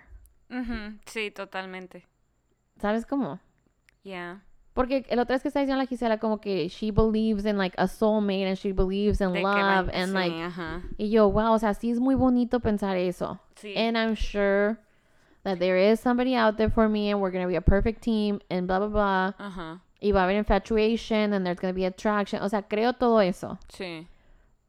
Sí, totalmente. ¿Sabes cómo? Yeah. Porque el otro es que está diciendo la Gisela como que she believes in like a soulmate and she believes in De que love and sí, like ajá. y yo, wow, o sea, sí es muy bonito pensar eso. Sí. And I'm sure that there is somebody out there for me and we're going to be a perfect team and blah blah blah. Ajá. Y va a haber infatuation and there's going to be attraction. O sea, creo todo eso. Sí.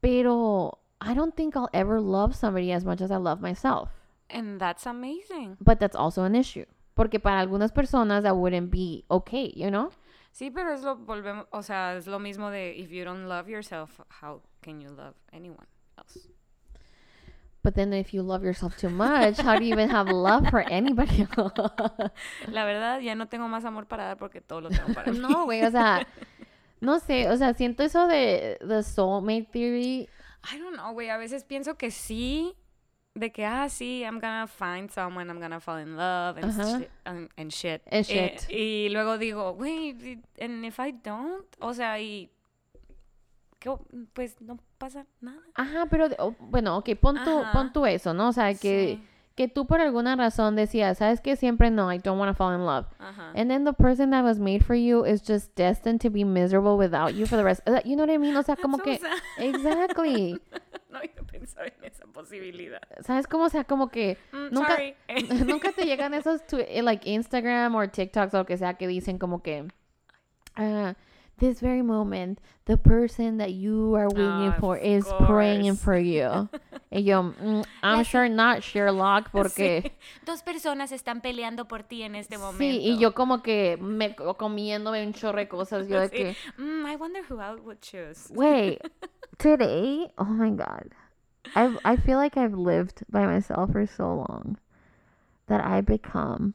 Pero I don't think I'll ever love somebody as much as I love myself. And that's amazing. But that's also an issue. Porque para algunas personas that wouldn't be okay, you know? Sí, pero es lo volvemos, o sea, es lo mismo de if you don't love yourself, how can you love anyone else? But then if you love yourself too much, how do you even have love for anybody else? La verdad, ya no tengo más amor para dar porque todo lo tengo para mí. no, güey, o sea, no sé, o sea, siento eso de the soulmate theory. I don't know, güey. A veces pienso que sí, de que, ah, sí, I'm gonna find someone, I'm gonna fall in love and, shit, and, and shit. And Eh, shit. y luego digo, güey, and if I don't, o sea, y ¿qué o- pues no pasa nada. Ajá, pero, de- oh, bueno, ok, pon tú, Ajá. pon tú eso, ¿no? O sea, que, Sí. Que tú por alguna razón decías, ¿sabes que Siempre no, I don't want to fall in love. Ajá. And then the person that was made for you is just destined to be miserable without you for the rest. uh, You know what I mean? O sea, como so que... sad. Exactly. no había pensado en esa posibilidad. ¿Sabes cómo? O sea, como que... Mm, Nunca, sorry. nunca te llegan esos eh, like Instagram or TikToks o lo que sea que dicen como que this very moment the person that you are waiting Ah, for of is praying for you. y yo, mm, I'm Ya sure not Sherlock porque Sí. Dos personas están peleando por ti en este momento. sí, y yo como que me comiéndome un chorro de cosas yo de Sí. que Mm, I wonder who I would choose. wait, today, oh my god. I I feel like I've lived by myself for so long that I become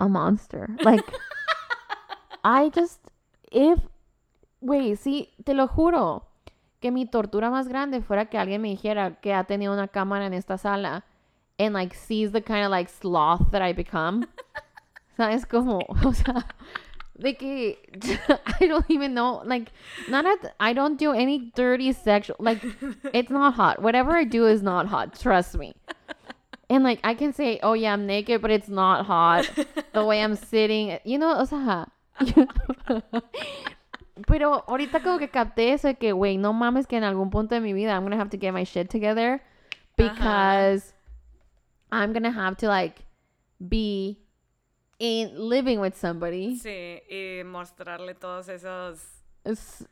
a monster. Like I just if wait, sí, te lo juro que mi tortura más grande fuera que alguien me dijera que ha tenido una cámara en esta sala and like sees the kind of like sloth that I become. ¿Sabes cómo? O sea, de que I don't even know like not at I don't do any dirty sexual like it's not hot. Whatever I do is not hot, trust me. And like I can say, "Oh yeah, I'm naked," but it's not hot. The way I'm sitting, you know, o sea, Pero ahorita como que capté eso de que, güey, no mames que en algún punto de mi vida I'm gonna have to get my shit together because I'm gonna have to like be in living with somebody. Sí, y mostrarle todos esos. Es-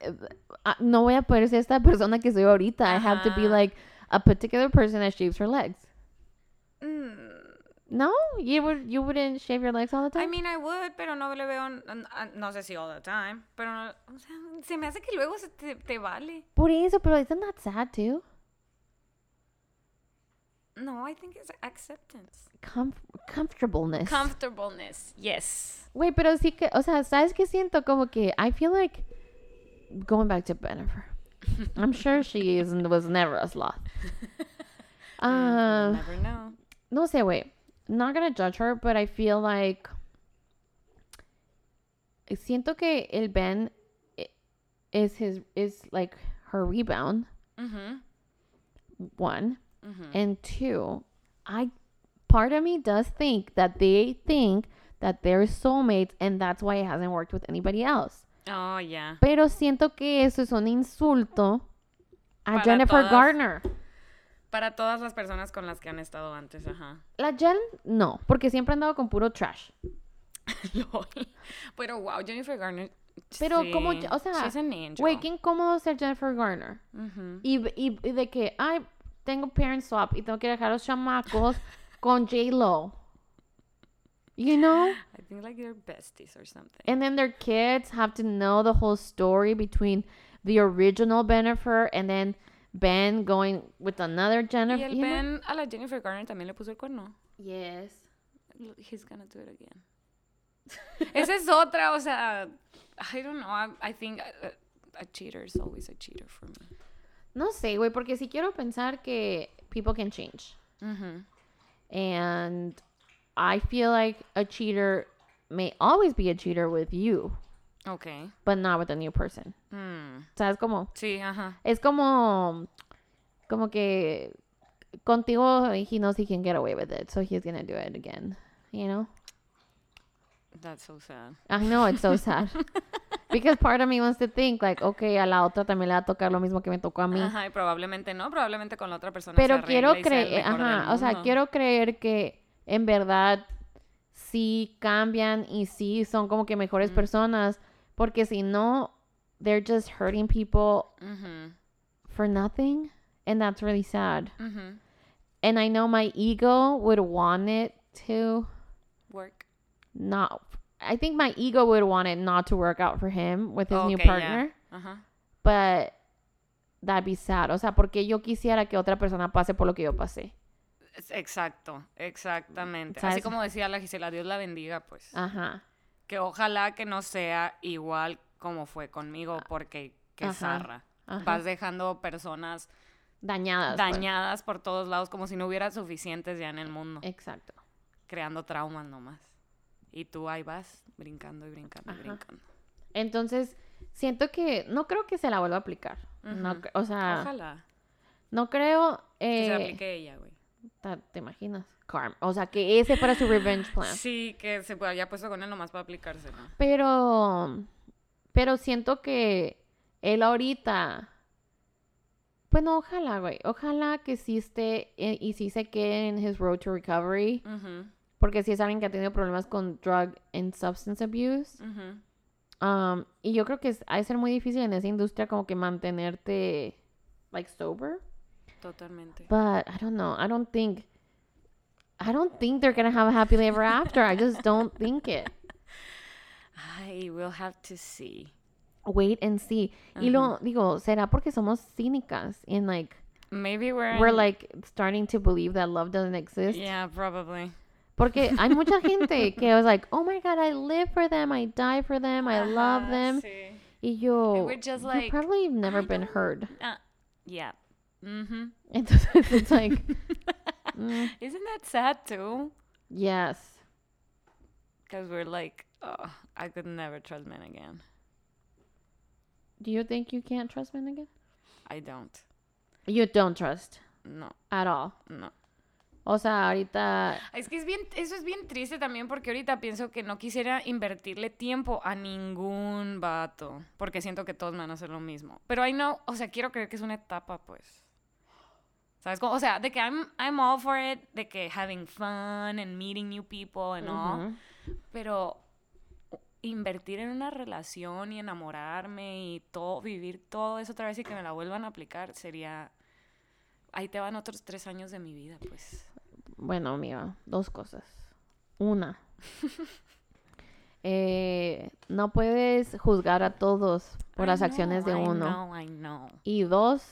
ah, no voy a poder ser esta persona que soy ahorita. I have to be like a particular person that shaves her legs. Mm, No, you would you wouldn't shave your legs all the time. I mean, I would, pero no le veo. n- No sé si all the time. Pero, no- o sea, se me hace que luego se te, te vale. Por eso, pero isn't that sad too? No, I think it's acceptance. Com- comfortableness. Comfortableness, yes. Güey, pero sí que, o sea, ¿sabes qué siento? Como que I feel like going back to Jennifer. I'm sure she is was never a sloth. Uh, never know. no sé, güey. Not gonna judge her, but I feel like siento que el Ben is his is like her rebound. Mhm, One mhm. and two. I part of me does think that they think that they're soulmates and that's why it hasn't worked with anybody else. Oh, yeah. Pero siento que eso es un insulto a Para Jennifer todas. Garner. Para todas las personas con las que han estado antes, ajá. La Jen, no, porque siempre han andado con puro trash. Pero wow, Jennifer Garner. Pero sí, como, o sea. Güey, qué incómodo ser Jennifer Garner. Y, y de que, ay, tengo parent swap y tengo que dejar a los chamacos con J-Lo. You know? I think like they're besties or something. And then their kids have to know the whole story between the original Bennifer and then Ben going with another Y Jennifer. el you? Ben a la Jennifer Garner también le puso el cuerno. Yes. He's gonna do it again. Esa es otra, o sea, I don't know. I, I think a, a cheater is always a cheater for me. No sé, güey, porque si quiero pensar que people can change. Ujú. And I feel like a cheater may always be a cheater with you, Ok. but not with a new person. Mm. ¿Sabes cómo? Sí, ajá. Es como, como que contigo he knows he can get away with it, so he's gonna do it again. You know? That's so sad. I know it's so sad. Because part of me wants to think like, okay, a la otra también le va a tocar lo mismo que me tocó a mí. Ajá, y probablemente no, probablemente con la otra persona. Pero se quiero creer, del ajá, o sea, quiero creer que en verdad sí cambian y sí son como que mejores personas, porque si no, they're just hurting people Ujú, for nothing, and that's really sad. ujú. And I know my ego would want it to Work. not. I think my ego would want it not to work out for him with his new partner, Ajá. but that'd be sad. O sea, porque yo quisiera que otra persona pase por lo que yo pasé. Exacto, exactamente. ¿Sabes? Así como decía la Gisela, Dios la bendiga, pues. Ajá. Que ojalá que no sea igual como fue conmigo, porque qué Ajá, zarra. Vas dejando personas Dañadas. pues. dañadas por todos lados como si no hubiera suficientes ya en el mundo, Exacto. creando traumas nomás. Y tú ahí vas brincando y brincando y brincando. Entonces, siento que no creo que se la vuelva a aplicar. No, o sea, Ojalá no creo. que se eh, aplique ella, güey. ¿Te imaginas? Karma. O sea, que ese fuera su revenge plan. Sí, que se haya puesto con él nomás para aplicárselo. Pero, pero siento que él ahorita, bueno, ojalá, güey, ojalá que sí esté eh, y sí se quede en his road to recovery, porque si es alguien que ha tenido problemas con drug and substance abuse. Um, y yo creo que es, ha de ser muy difícil en esa industria como que mantenerte, like, sober. Totalmente. But I don't know. I don't think. I don't think they're gonna have a happily ever after. I just don't think it. Ay, we'll have to see. Wait and see. Y lo digo, será porque somos cínicas and like Maybe we're we're in- like starting to believe that love doesn't exist. Yeah, probably. Porque hay mucha gente que was like, oh my god, I live for them, I die for them, I love them. sí. Y yo, we're just you like, probably never I been heard. Ah, yeah. Mm-hmm. Entonces it's like, mm, Isn't that sad too? yes. Because we're like, oh, I could never trust men again. Do you think you can't trust men again? I don't. You don't trust No, at all. no. O sea, ahorita Es que es bien, eso es bien triste también porque ahorita pienso que no quisiera invertirle tiempo a ningún vato. Porque siento que todos me van a hacer lo mismo. Pero I know, o sea, quiero creer que es una etapa, pues. O sea, de que I'm, I'm all for it, de que having fun and meeting new people and all. Pero invertir en una relación y enamorarme y todo, vivir todo eso otra vez y que me la vuelvan a aplicar sería... Ahí te van otros tres años de mi vida, pues. Bueno, amiga, dos cosas. Una, eh, no puedes juzgar a todos por I las acciones de I uno. know, I know. Y dos,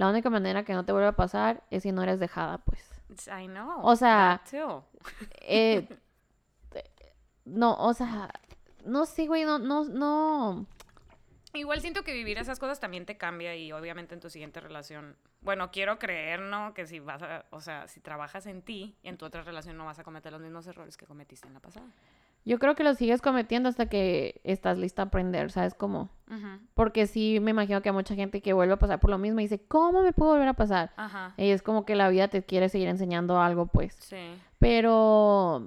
la única manera que no te vuelva a pasar es si no eres dejada, pues. I know. O sea. Eh, no, o sea, no sé, güey, no, no, no. Igual siento que vivir esas cosas también te cambia y obviamente en tu siguiente relación. Bueno, quiero creer, ¿no? Que si vas a, o sea, si trabajas en ti y en tu otra relación no vas a cometer los mismos errores que cometiste en la pasada. Yo creo que lo sigues cometiendo hasta que estás lista a aprender, ¿sabes cómo? Porque sí me imagino que hay mucha gente que vuelve a pasar por lo mismo y dice, ¿cómo me puedo volver a pasar? Ajá. Y es como que la vida te quiere seguir enseñando algo, pues. Sí. Pero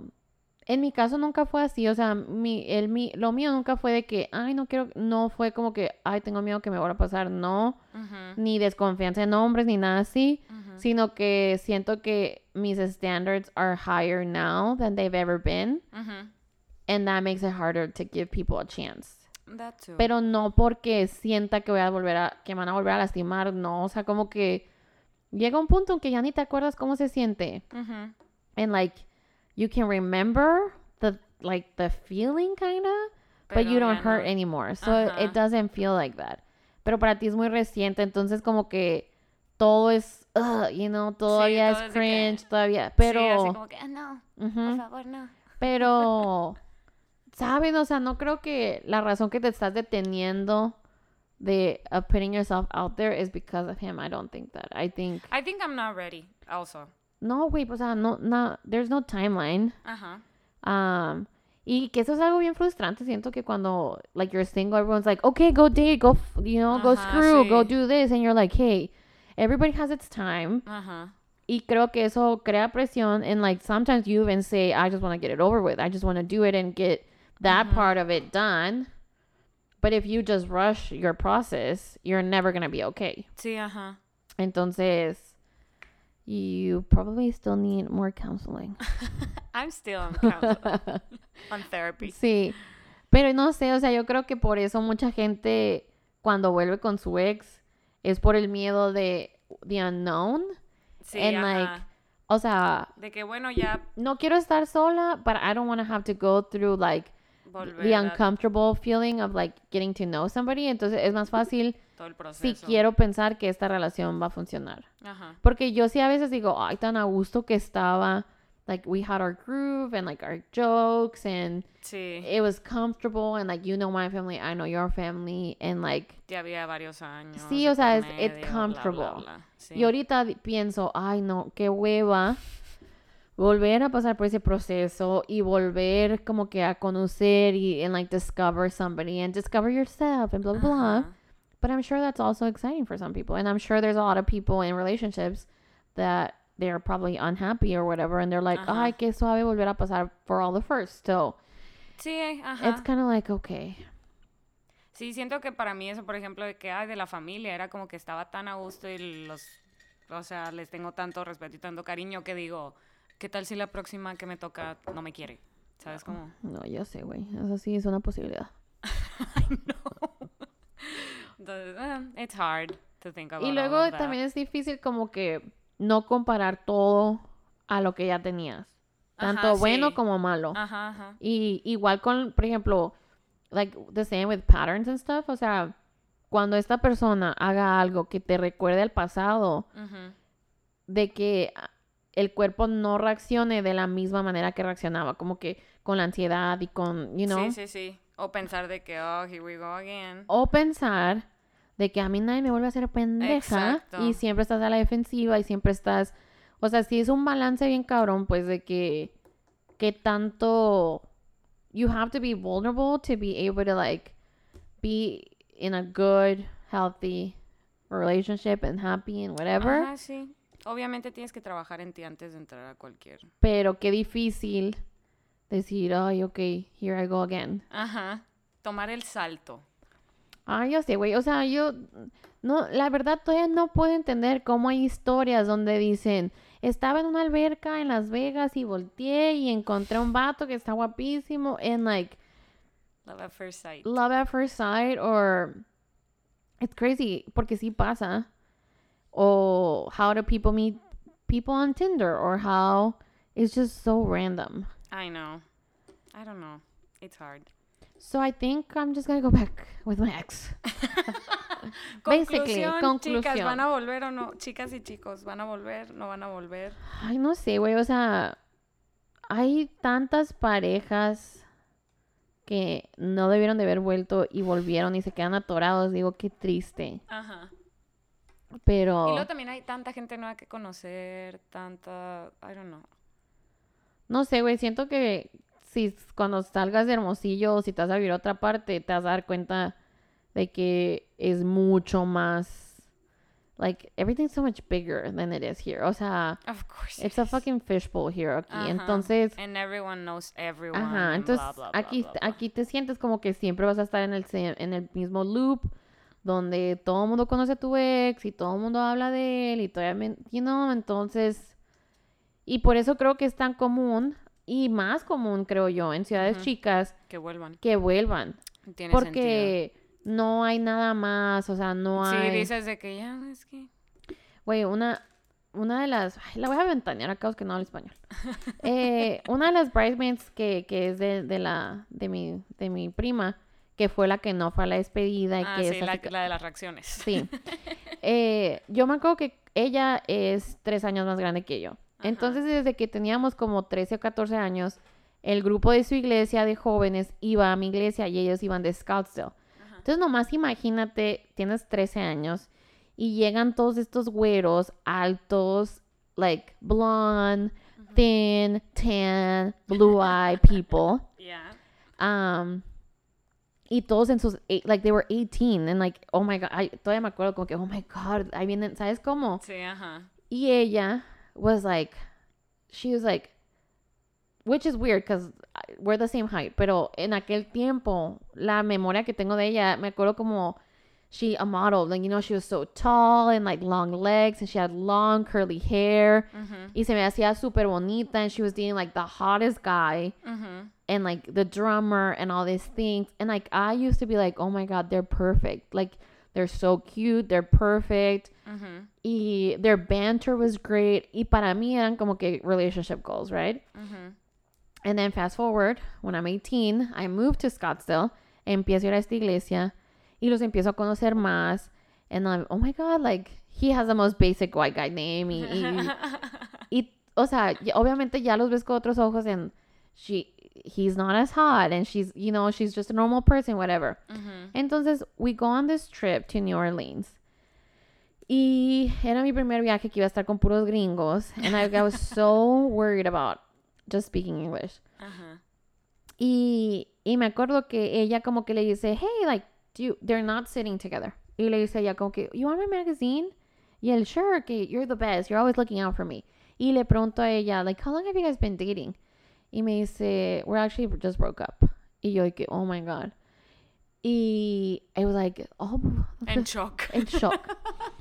En mi caso nunca fue así, o sea, mi, el, mi, lo mío nunca fue de que, ay, no quiero, no fue como que, ay, tengo miedo que me vuelva a pasar, no, ni desconfianza en hombres, ni nada así, sino que siento que mis standards are higher now than they've ever been, Ujú. And that makes it harder to give people a chance. That too. Pero no porque sienta que voy a volver a, que me van a volver a lastimar, no, o sea, como que llega un punto en que ya ni te acuerdas cómo se siente. Ujú. and like you can remember the like the feeling kind of but you don't hurt no. anymore so it doesn't feel like that pero para ti es muy reciente entonces como que todo es ugh, you know todavía es que- cringe todavía Sí, pero así como que, "Ah, no, por favor, no. pero saben o sea no creo que la razón que te estás deteniendo de uh, putting yourself out there is because of him I don't think that I think I think I'm not ready, also. no güey o sea no no there's no timeline Ajá. Um, y que eso es algo bien frustrante. Siento que cuando, like, you're single, everyone's like, okay, go date, go, you know, go Ajá, screw, go sí. do this. And you're like, hey, everybody has its time. Ajá. Y creo que eso crea presión. And, like, sometimes you even say, I just want to get it over with. I just want to do it and get that Ujú. part of it done. But if you just rush your process, you're never going to be okay. Sí, ajá. Entonces, you probably still need more counseling. I'm still on counsel, on therapy. Sí, pero no sé, o sea, yo creo que por eso mucha gente cuando vuelve con su ex es por el miedo de the unknown. Sí, And, like, ajá. O sea, De que, bueno, ya no quiero estar sola, but I don't want to have to go through like volver the a uncomfortable feeling of like getting to know somebody. Entonces es más fácil todo el proceso. si quiero pensar que esta relación va a funcionar. Ajá. Porque yo sí a veces digo, ay, tan a gusto que estaba. Like we had our groove and like our jokes and Sí, it was comfortable and like you know my family, I know your family and like ya había varios años. Sí, o sea, es- bla, bla, comfortable. bla. Sí. y ahorita pienso, ay no, qué hueva volver a pasar por ese proceso y volver como que a conocer y and like discover somebody and discover yourself and blah blah blah. But I'm sure that's also exciting for some people and I'm sure there's a lot of people in relationships that they're probably unhappy or whatever and they're like, Ajá. ay, qué suave volver a pasar for all the first. So, Sí, ajá. it's kind of like okay. Sí, siento que para mí eso, por ejemplo, de que, ay, de la familia, era como que estaba tan a gusto y los, o sea, les tengo tanto respeto y tanto cariño que digo, ¿qué tal si la próxima que me toca no me quiere? ¿Sabes cómo? No, yo sé, güey. Eso sí es una posibilidad. Entonces, ah, it's hard to think about Y all luego of that. también es difícil como que no comparar todo a lo que ya tenías. Ajá, Tanto bueno sí. como malo. Ajá, ajá. Y igual con, por ejemplo, like the same with patterns and stuff. O sea, cuando esta persona haga algo que te recuerde al pasado, de que el cuerpo no reaccione de la misma manera que reaccionaba, como que con la ansiedad y con, you know, Sí, sí, sí. O pensar de que, oh, here we go again. o pensar de que a mí nadie me vuelve a hacer pendeja Exacto. y siempre estás a la defensiva y siempre estás, o sea, si es un balance bien cabrón, pues de que que tanto you have to be vulnerable to be able to like be in a good, healthy relationship and happy and whatever, Ajá, sí. Obviamente tienes que trabajar en ti antes de entrar a cualquier. pero qué difícil decir, ay, ok, here I go again. Ajá. Tomar el salto. Ah, yo sé, güey. O sea, yo no, la verdad todavía no puedo entender cómo hay historias donde dicen, estaba en una alberca en Las Vegas y volteé y encontré un vato que está guapísimo and like Love at first sight. love at first sight or it's crazy porque sí pasa. O how do people meet people on Tinder or how it's just so random. I know. I don't know. It's hard. So I think I'm just gonna go back with my ex. Basically, Conclusión, chicas. ¿van a volver o no? Chicas y chicos, ¿van a volver? ¿No van a volver? Ay, no sé, güey, o sea, hay tantas parejas que no debieron de haber vuelto y volvieron y se quedan atorados. Digo, qué triste. Ajá. Y Pero luego también hay tanta gente nueva que conocer, tanta... I don't know. no sé, güey, siento que si cuando salgas de Hermosillo o si te vas a vivir a otra parte, te vas a dar cuenta de que es mucho más like everything's so much bigger than it is here. O sea, Of course. it it's a fucking fishbowl here aquí. Entonces, And everyone knows everyone. Ajá, entonces blah, blah, blah, aquí, aquí te sientes como que siempre vas a estar en el, en el mismo loop donde todo el mundo conoce a tu ex y todo el mundo habla de él y todavía, you know, entonces, y por eso creo que es tan común y más común, creo yo, en ciudades chicas Que vuelvan. que vuelvan, Tiene porque no hay nada más, o sea, no sentido. Sí, hay... dices de que ya, es que... Güey, una, una de las. ay, la voy a ventanear a causa que no hablo español. Eh, una de las bridesmaids que, que es de, de la de mi, de mi prima, que fue la que no fue a la despedida y Ah, que sí, es la, así que- la de las reacciones. Sí. Eh, yo me acuerdo que ella es tres años más grande que yo. Entonces, desde que teníamos como 13 o 14 años, el grupo de su iglesia de jóvenes iba a mi iglesia y ellos iban de Scoutsdale. Entonces, nomás imagínate, tienes 13 años y llegan todos estos güeros altos, like blonde, thin, tan, blue eye people. Ya. Um, y todos en sus, eight- like, they were 18, and like, oh my god, I, todavía me acuerdo como que, oh my god, ahí vienen, ¿sabes cómo? Sí, ajá. Y ella was like, she was like, which is weird because we're the same height, pero en aquel tiempo, la memoria que tengo de ella, me acuerdo como she a model, like, you know, she was so tall and like long legs and she had long curly hair Ujú, y se me hacía súper bonita and she was dating like the hottest guy ujú. and like the drummer and all these things. And like I used to be like, oh my god, they're perfect. Like they're so cute, they're perfect. Ujú, Y their banter was great. Y para mí eran como que relationship goals, right? ujú. And then fast forward, when I'm 18, I moved to Scottsdale. Empiezo a ir a esta iglesia y los empiezo a conocer más. And I'm, oh my god, like he has the most basic white guy name. Y, y, y, o sea, obviamente ya los ves con otros ojos and she, he's not as hot and she's, you know, she's just a normal person, whatever. Ujú. Entonces, we go on this trip to New Orleans. Y era mi primer viaje que iba a estar con puros gringos. And I, I was so worried about just speaking English. Ajá. Y, y me acuerdo que ella como que le dice, hey, like, you, they're not sitting together. Y le dice ella como que, you want my magazine? Y él, sure, que you're the best, you're always looking out for me. Y le pregunto a ella, like, how long have you guys been dating? Y me dice, we're actually just broke up. Y yo, like, oh my God. Y I was like, oh, En shock. en shock.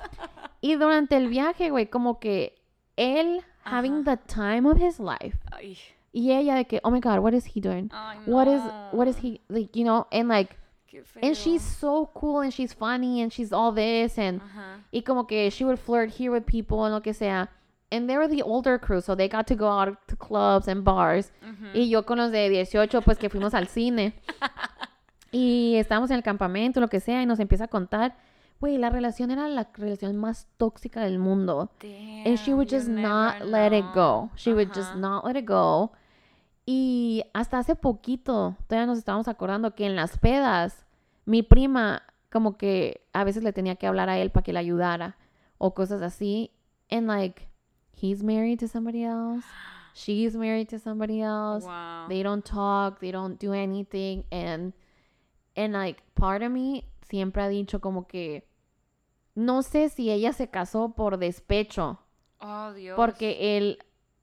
y durante el viaje, güey, como que él having the time of his life. Ay. Y ella de que, oh my God, what is he doing? Ay, What is, what is he, like, you know, and like, Qué and she's feo. so cool and she's funny and she's all this and, Ajá. y como que she would flirt here with people and lo que sea. And they were the older crew, so they got to go out to clubs and bars. Ujú. Y yo con los de 18, pues que fuimos al cine. Y estábamos en el campamento, lo que sea, y nos empieza a contar. Güey, la relación era la relación más tóxica del mundo. And she would just not let it go. She would just not let it go. Y hasta hace poquito, todavía nos estábamos acordando que en las pedas, mi prima como que a veces le tenía que hablar a él para que le ayudara o cosas así. And like, he's married to somebody else. She's married to somebody else. Wow. They don't talk, they don't do anything. And, and like, part of me siempre ha dicho como que no sé si ella se casó por despecho. Oh, Dios. Porque él,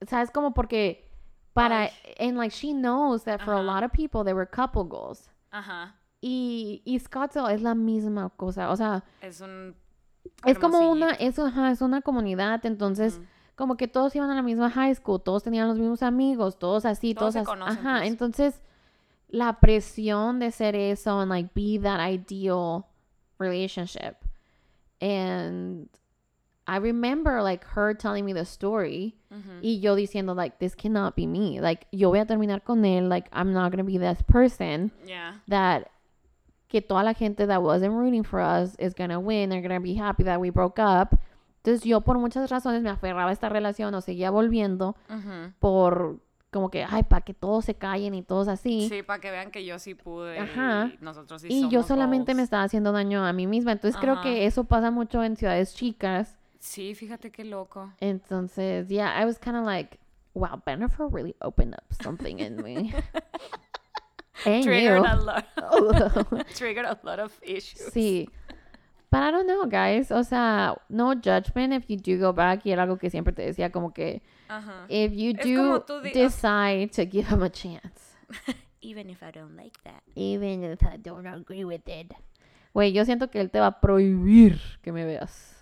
¿sabes? Como porque para, Ay. and like she knows that for a Ajá. lot of people they were couple goals. Ajá. Y, y Scottsdale es la misma cosa, o sea, Es un. es como una, es, ajá, es una comunidad, entonces Ujú. como que todos iban a la misma high school, todos tenían los mismos amigos, todos así, Todos todos, se así. conocen, Ajá, pues. entonces la presión de ser eso and like be that ideal relationship. And I remember like her telling me the story Ujú. y yo diciendo like this cannot be me. Like yo voy a terminar con él, like I'm not going to be this person Yeah. that que toda la gente that wasn't rooting for us is going to win, they're going to be happy that we broke up. Entonces yo por muchas razones me aferraba a esta relación o seguía volviendo Ujú. por como que, ay, para que todos se callen y todos así. Sí, para que vean que yo sí pude. Ajá. Y nosotros sí y yo somos solamente me goals. estaba haciendo daño a mí misma. Entonces creo que eso pasa mucho en ciudades chicas. Sí, fíjate qué loco. Entonces, yeah, I was kind of like, wow, Bennifer really opened up something in me. and Triggered you. a lot. triggered a lot of issues. Sí. But I don't know, guys. O sea, no judgment if you do go back. Y era algo que siempre te decía, como que if you do decide to give him a chance, Even if I don't like that. even if I don't agree with it. Güey, yo siento que él te va a prohibir que me veas.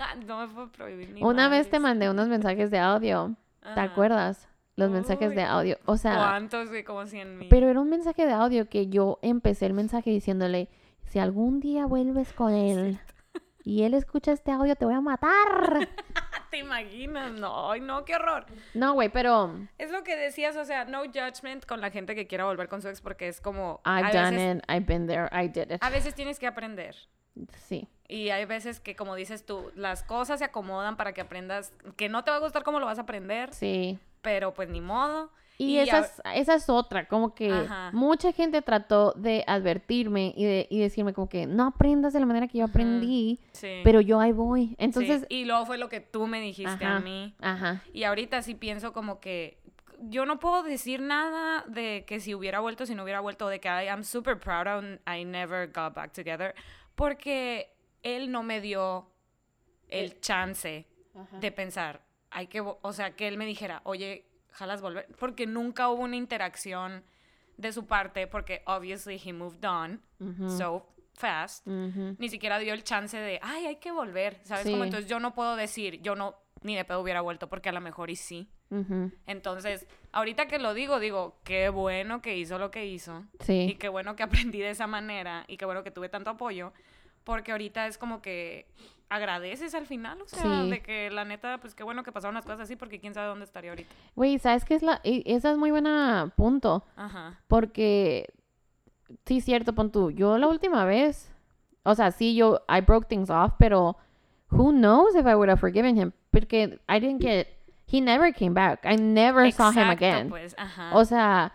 no me puedo prohibir ni Una vez te mandé unos mensajes de audio. ¿Te acuerdas? Los mensajes de audio. O sea, ¿Cuántos? Como 100 mil. pero era un mensaje de audio que yo empecé el mensaje diciéndole, si algún día vuelves con él y él escucha este audio, te voy a matar. ¿Te imaginas? No, no, qué horror. No, güey, pero Es lo que decías, o sea, no judgment con la gente que quiera volver con su ex porque es como... I've done veces, it, I've been there, I did it. A veces tienes que aprender. Sí, Y hay veces que, como dices tú, las cosas se acomodan para que aprendas, que no te va a gustar cómo lo vas a aprender, sí. pero pues ni modo. Y, Y esa, es, esa es otra, como que Ajá. mucha gente trató de advertirme y, de, y decirme como que no aprendas de la manera que yo aprendí, Sí. pero yo ahí voy. Sí, Entonces, Y luego fue lo que tú me dijiste Ajá. a mí. ajá, Y ahorita sí pienso como que yo no puedo decir nada de que si hubiera vuelto, si no hubiera vuelto, de que I am super proud and I never got back together, porque él no me dio el chance de pensar, hay que, o sea, que él me dijera, oye, jalas volver, porque nunca hubo una interacción de su parte, porque obviously he moved on ujú, so fast ujú. ni siquiera dio el chance de, ay, hay que volver, ¿sabes? Como Sí. entonces yo no puedo decir, yo no, ni de pedo hubiera vuelto, porque a lo mejor y sí. Ujú, Entonces, ahorita que lo digo, digo, qué bueno que hizo lo que hizo, y Sí, qué bueno que aprendí de esa manera, y qué bueno que tuve tanto apoyo, porque ahorita es como que agradeces al final, o sea, Sí. de que la neta, pues qué bueno que pasaron las cosas así, porque quién sabe dónde estaría ahorita. güey, ¿sabes qué es la? e- Esa es muy buena punto, Ajá. porque sí, cierto, pon tú, yo la última vez, o sea, sí, yo, I broke things off, pero who knows if I would have forgiven him, porque I didn't get, he never came back, I never saw him again. pues, ajá. O sea,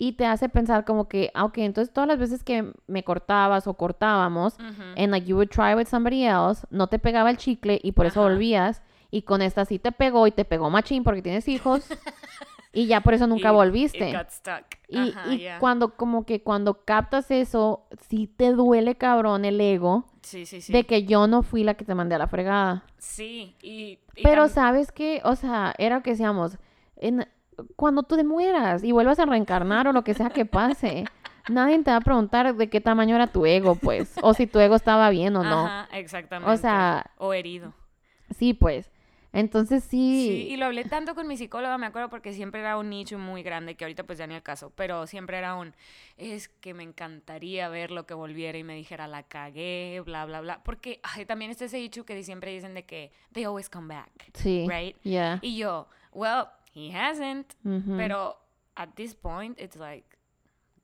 y te hace pensar como que, ah, ok, entonces todas las veces que me cortabas o cortábamos, Ujú. and like you would try with somebody else, no te pegaba el chicle y por eso volvías, y con esta sí te pegó y te pegó machín porque tienes hijos, y ya por eso nunca volviste. It got stuck. Y, Ajá, y ya. cuando, como que cuando captas eso, sí te duele cabrón el ego Sí, sí, sí. de que yo no fui la que te mandé a la fregada. Sí, y... y Pero sabes que, o sea, era lo que decíamos, en, cuando tú te mueras y vuelvas a reencarnar o lo que sea que pase, nadie te va a preguntar de qué tamaño era tu ego, pues, o si tu ego estaba bien o no. Ajá, exactamente. sea, O herido. Sí, pues. Entonces Sí, sí, y lo hablé tanto con mi psicóloga, me acuerdo, porque siempre era un nicho muy grande, que ahorita pues ya ni el caso, pero siempre era un, es que me encantaría ver lo que volviera y me dijera, la cagué, bla, bla, bla. Porque ay, también está ese dicho que siempre dicen de que, they always come back, sí. right? Yeah. Y yo, well, he hasn't, ujú. pero at this point, it's like,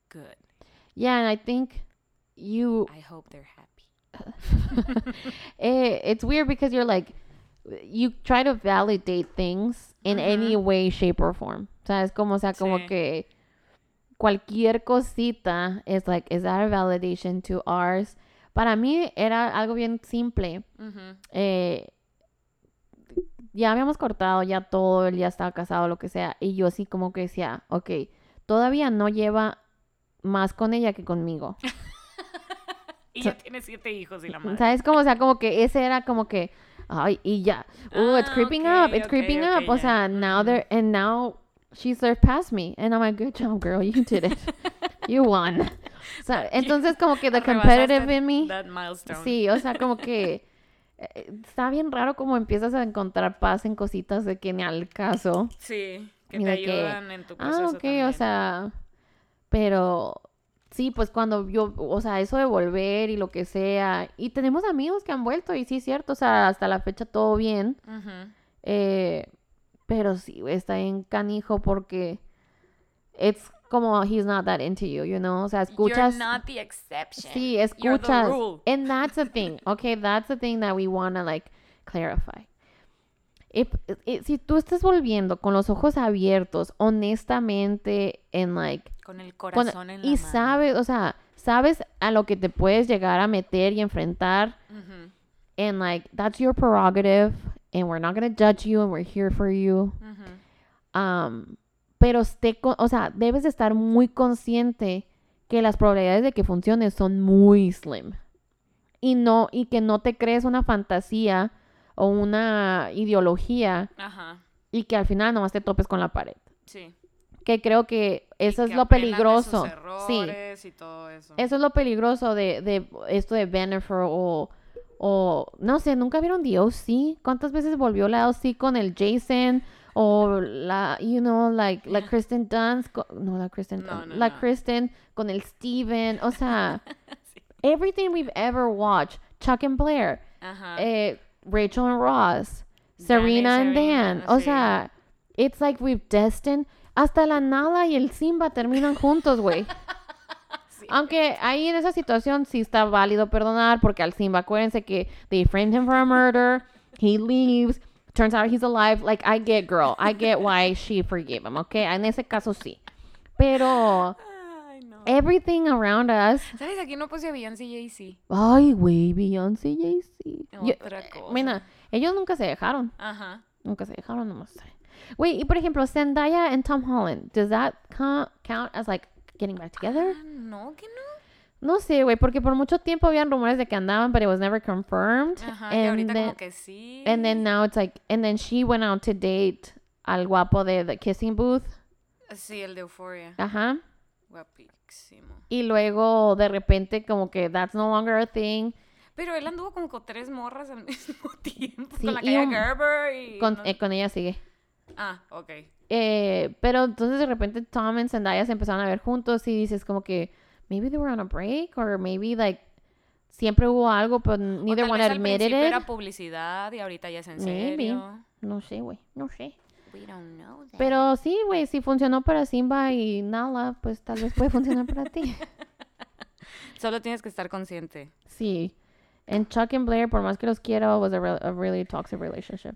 good. Yeah, and I think you I hope they're happy. eh, it's weird because you're like you try to validate things in any way shape or form o sea es como o sea como Sí. que cualquier cosita es like is that a validation to ours para mí era algo bien simple Ujú. eh, ya habíamos cortado ya todo él ya estaba casado lo que sea y yo así como que decía ok todavía no lleva más con ella que conmigo Y ya tiene siete hijos y la madre. ¿Sabes? Como, o sea, como que ese era como que, ay, y ya. Oh, it's Ah, creeping up, it's creeping up. O sea, now they're, and now she surpassed me. And I'm like, good job, girl, you did it. you won. O sea, entonces como que the competitive in me, That milestone. sí, o sea, como que está bien raro como empiezas a encontrar paz en cositas de que ni al caso. Sí, que te que, ayudan en tu proceso Ah, ok, también. o sea, pero sí, pues cuando yo, o sea, eso de volver y lo que sea, y tenemos amigos que han vuelto y sí es cierto, o sea, hasta la fecha todo bien, eh, pero sí, está en canijo porque it's como he's not that into you, you know, o sea, escuchas, You're not the exception. sí, You're the escuchas, rule. and that's the thing, okay, that's the thing that we wanna like clarify. If- if- si tú estás volviendo con los ojos abiertos, honestamente, en like Con el con- corazón en la y mano. sabes, o sea, sabes a lo que te puedes llegar a meter y enfrentar, Ujú, and like that's your prerogative, and we're not gonna judge you, and we're here for you. ujú. Um, pero esté, o sea, debes de estar muy consciente que las probabilidades de que funcione son muy slim. y no y que no te crees una fantasía o una ideología Ajá. y que al final nomás te topes con la pared. Sí. Que creo que eso Y es que lo aprendan de sus peligroso. Sí. y todo eso. Eso es lo peligroso de, de esto de Bennifer o, o, no sé, ¿nunca vieron The O.C.? ¿Cuántas veces volvió la O.C. con el Jason? O la, you know, like, la Kristen Dunst, no, la Kristen, No, Dunst, no, la no. Kristen con el Steven, o sea, everything we've ever watched, Chuck and Blair, Ajá. eh, Rachel and Ross, Serena and Dan, o sí. sea, it's like we've destined, hasta la Nala y el Simba terminan juntos, güey. Sí. Aunque ahí en esa situación sí está válido perdonar porque al Simba, acuérdense que they framed him for a murder, he leaves, turns out he's alive. Like, I get, girl, I get why she forgave him, okay? En ese caso sí. Pero Ay, no. everything around us, ¿Sabes? Aquí no puse a Beyoncé y Jay-Z. ay, güey, Beyoncé y Jay-Z. Otra cosa. Mira, ellos nunca se dejaron, Ajá. nunca se dejaron nomás. Wait, y por ejemplo, Zendaya and Tom Holland, does that co- count as like getting back together? Ah, no, que no. No sé, güey, porque por mucho tiempo habían rumores de que andaban, but it was never confirmed. Ajá. y ahorita then, como que sí. and then now it's like, and then she went out to date al guapo de The Kissing Booth. Sí, el de Euphoria. Ajá. Guapísimo. Y luego de repente como que that's no longer a thing. Pero él anduvo como con tres morras al mismo tiempo. Sí, con la y un- Gerber y... Con, no- eh, con ella sigue. Ah, ok. Eh, pero entonces de repente Tom y Zendaya se empezaron a ver juntos y dices como que maybe they were on a break or maybe like siempre hubo algo but O neither tal one vez al admitted principio it. era publicidad y ahorita ya es en Maybe. serio. No sé, güey, no sé. We don't know that. Pero sí, güey, si funcionó para Simba y Nala, pues tal vez puede funcionar para ti. Solo tienes que estar consciente. Sí. And Chuck and Blair, por más que los quiero, was a, real- a really toxic relationship.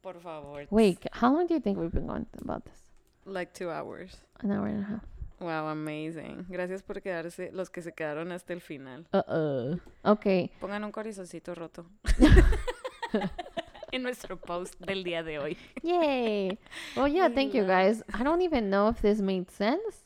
Por favor. Wait, how long do you think we've been going about this? Like two hours. An hour and a half. Wow, amazing. Gracias por quedarse, los que se quedaron hasta el final. Uh-uh. Okay. Pongan un corazoncito roto. en nuestro post del día de hoy. Yay. Well, yeah, thank you guys. I don't even know if this made sense.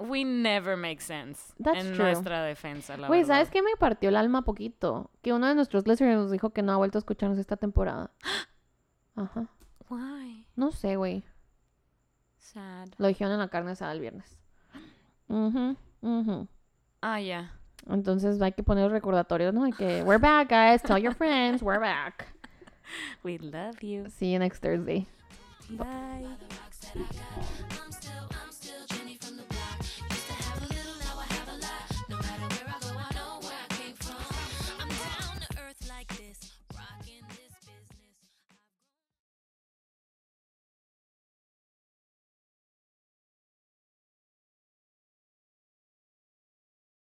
We never make sense That's en true. nuestra defensa, la Güey. ¿sabes qué me partió el alma poquito? Que uno de nuestros listeners nos dijo que no ha vuelto a escucharnos esta temporada. Ajá. Why? No sé, güey. Sad. Lo dijeron en la carne asada el viernes. Mhm. Mhm. Ah, ya. Entonces hay que poner el recordatorio, ¿no? De que we're back, guys. Tell your friends, we're back. We love you. See you next Thursday. Bye.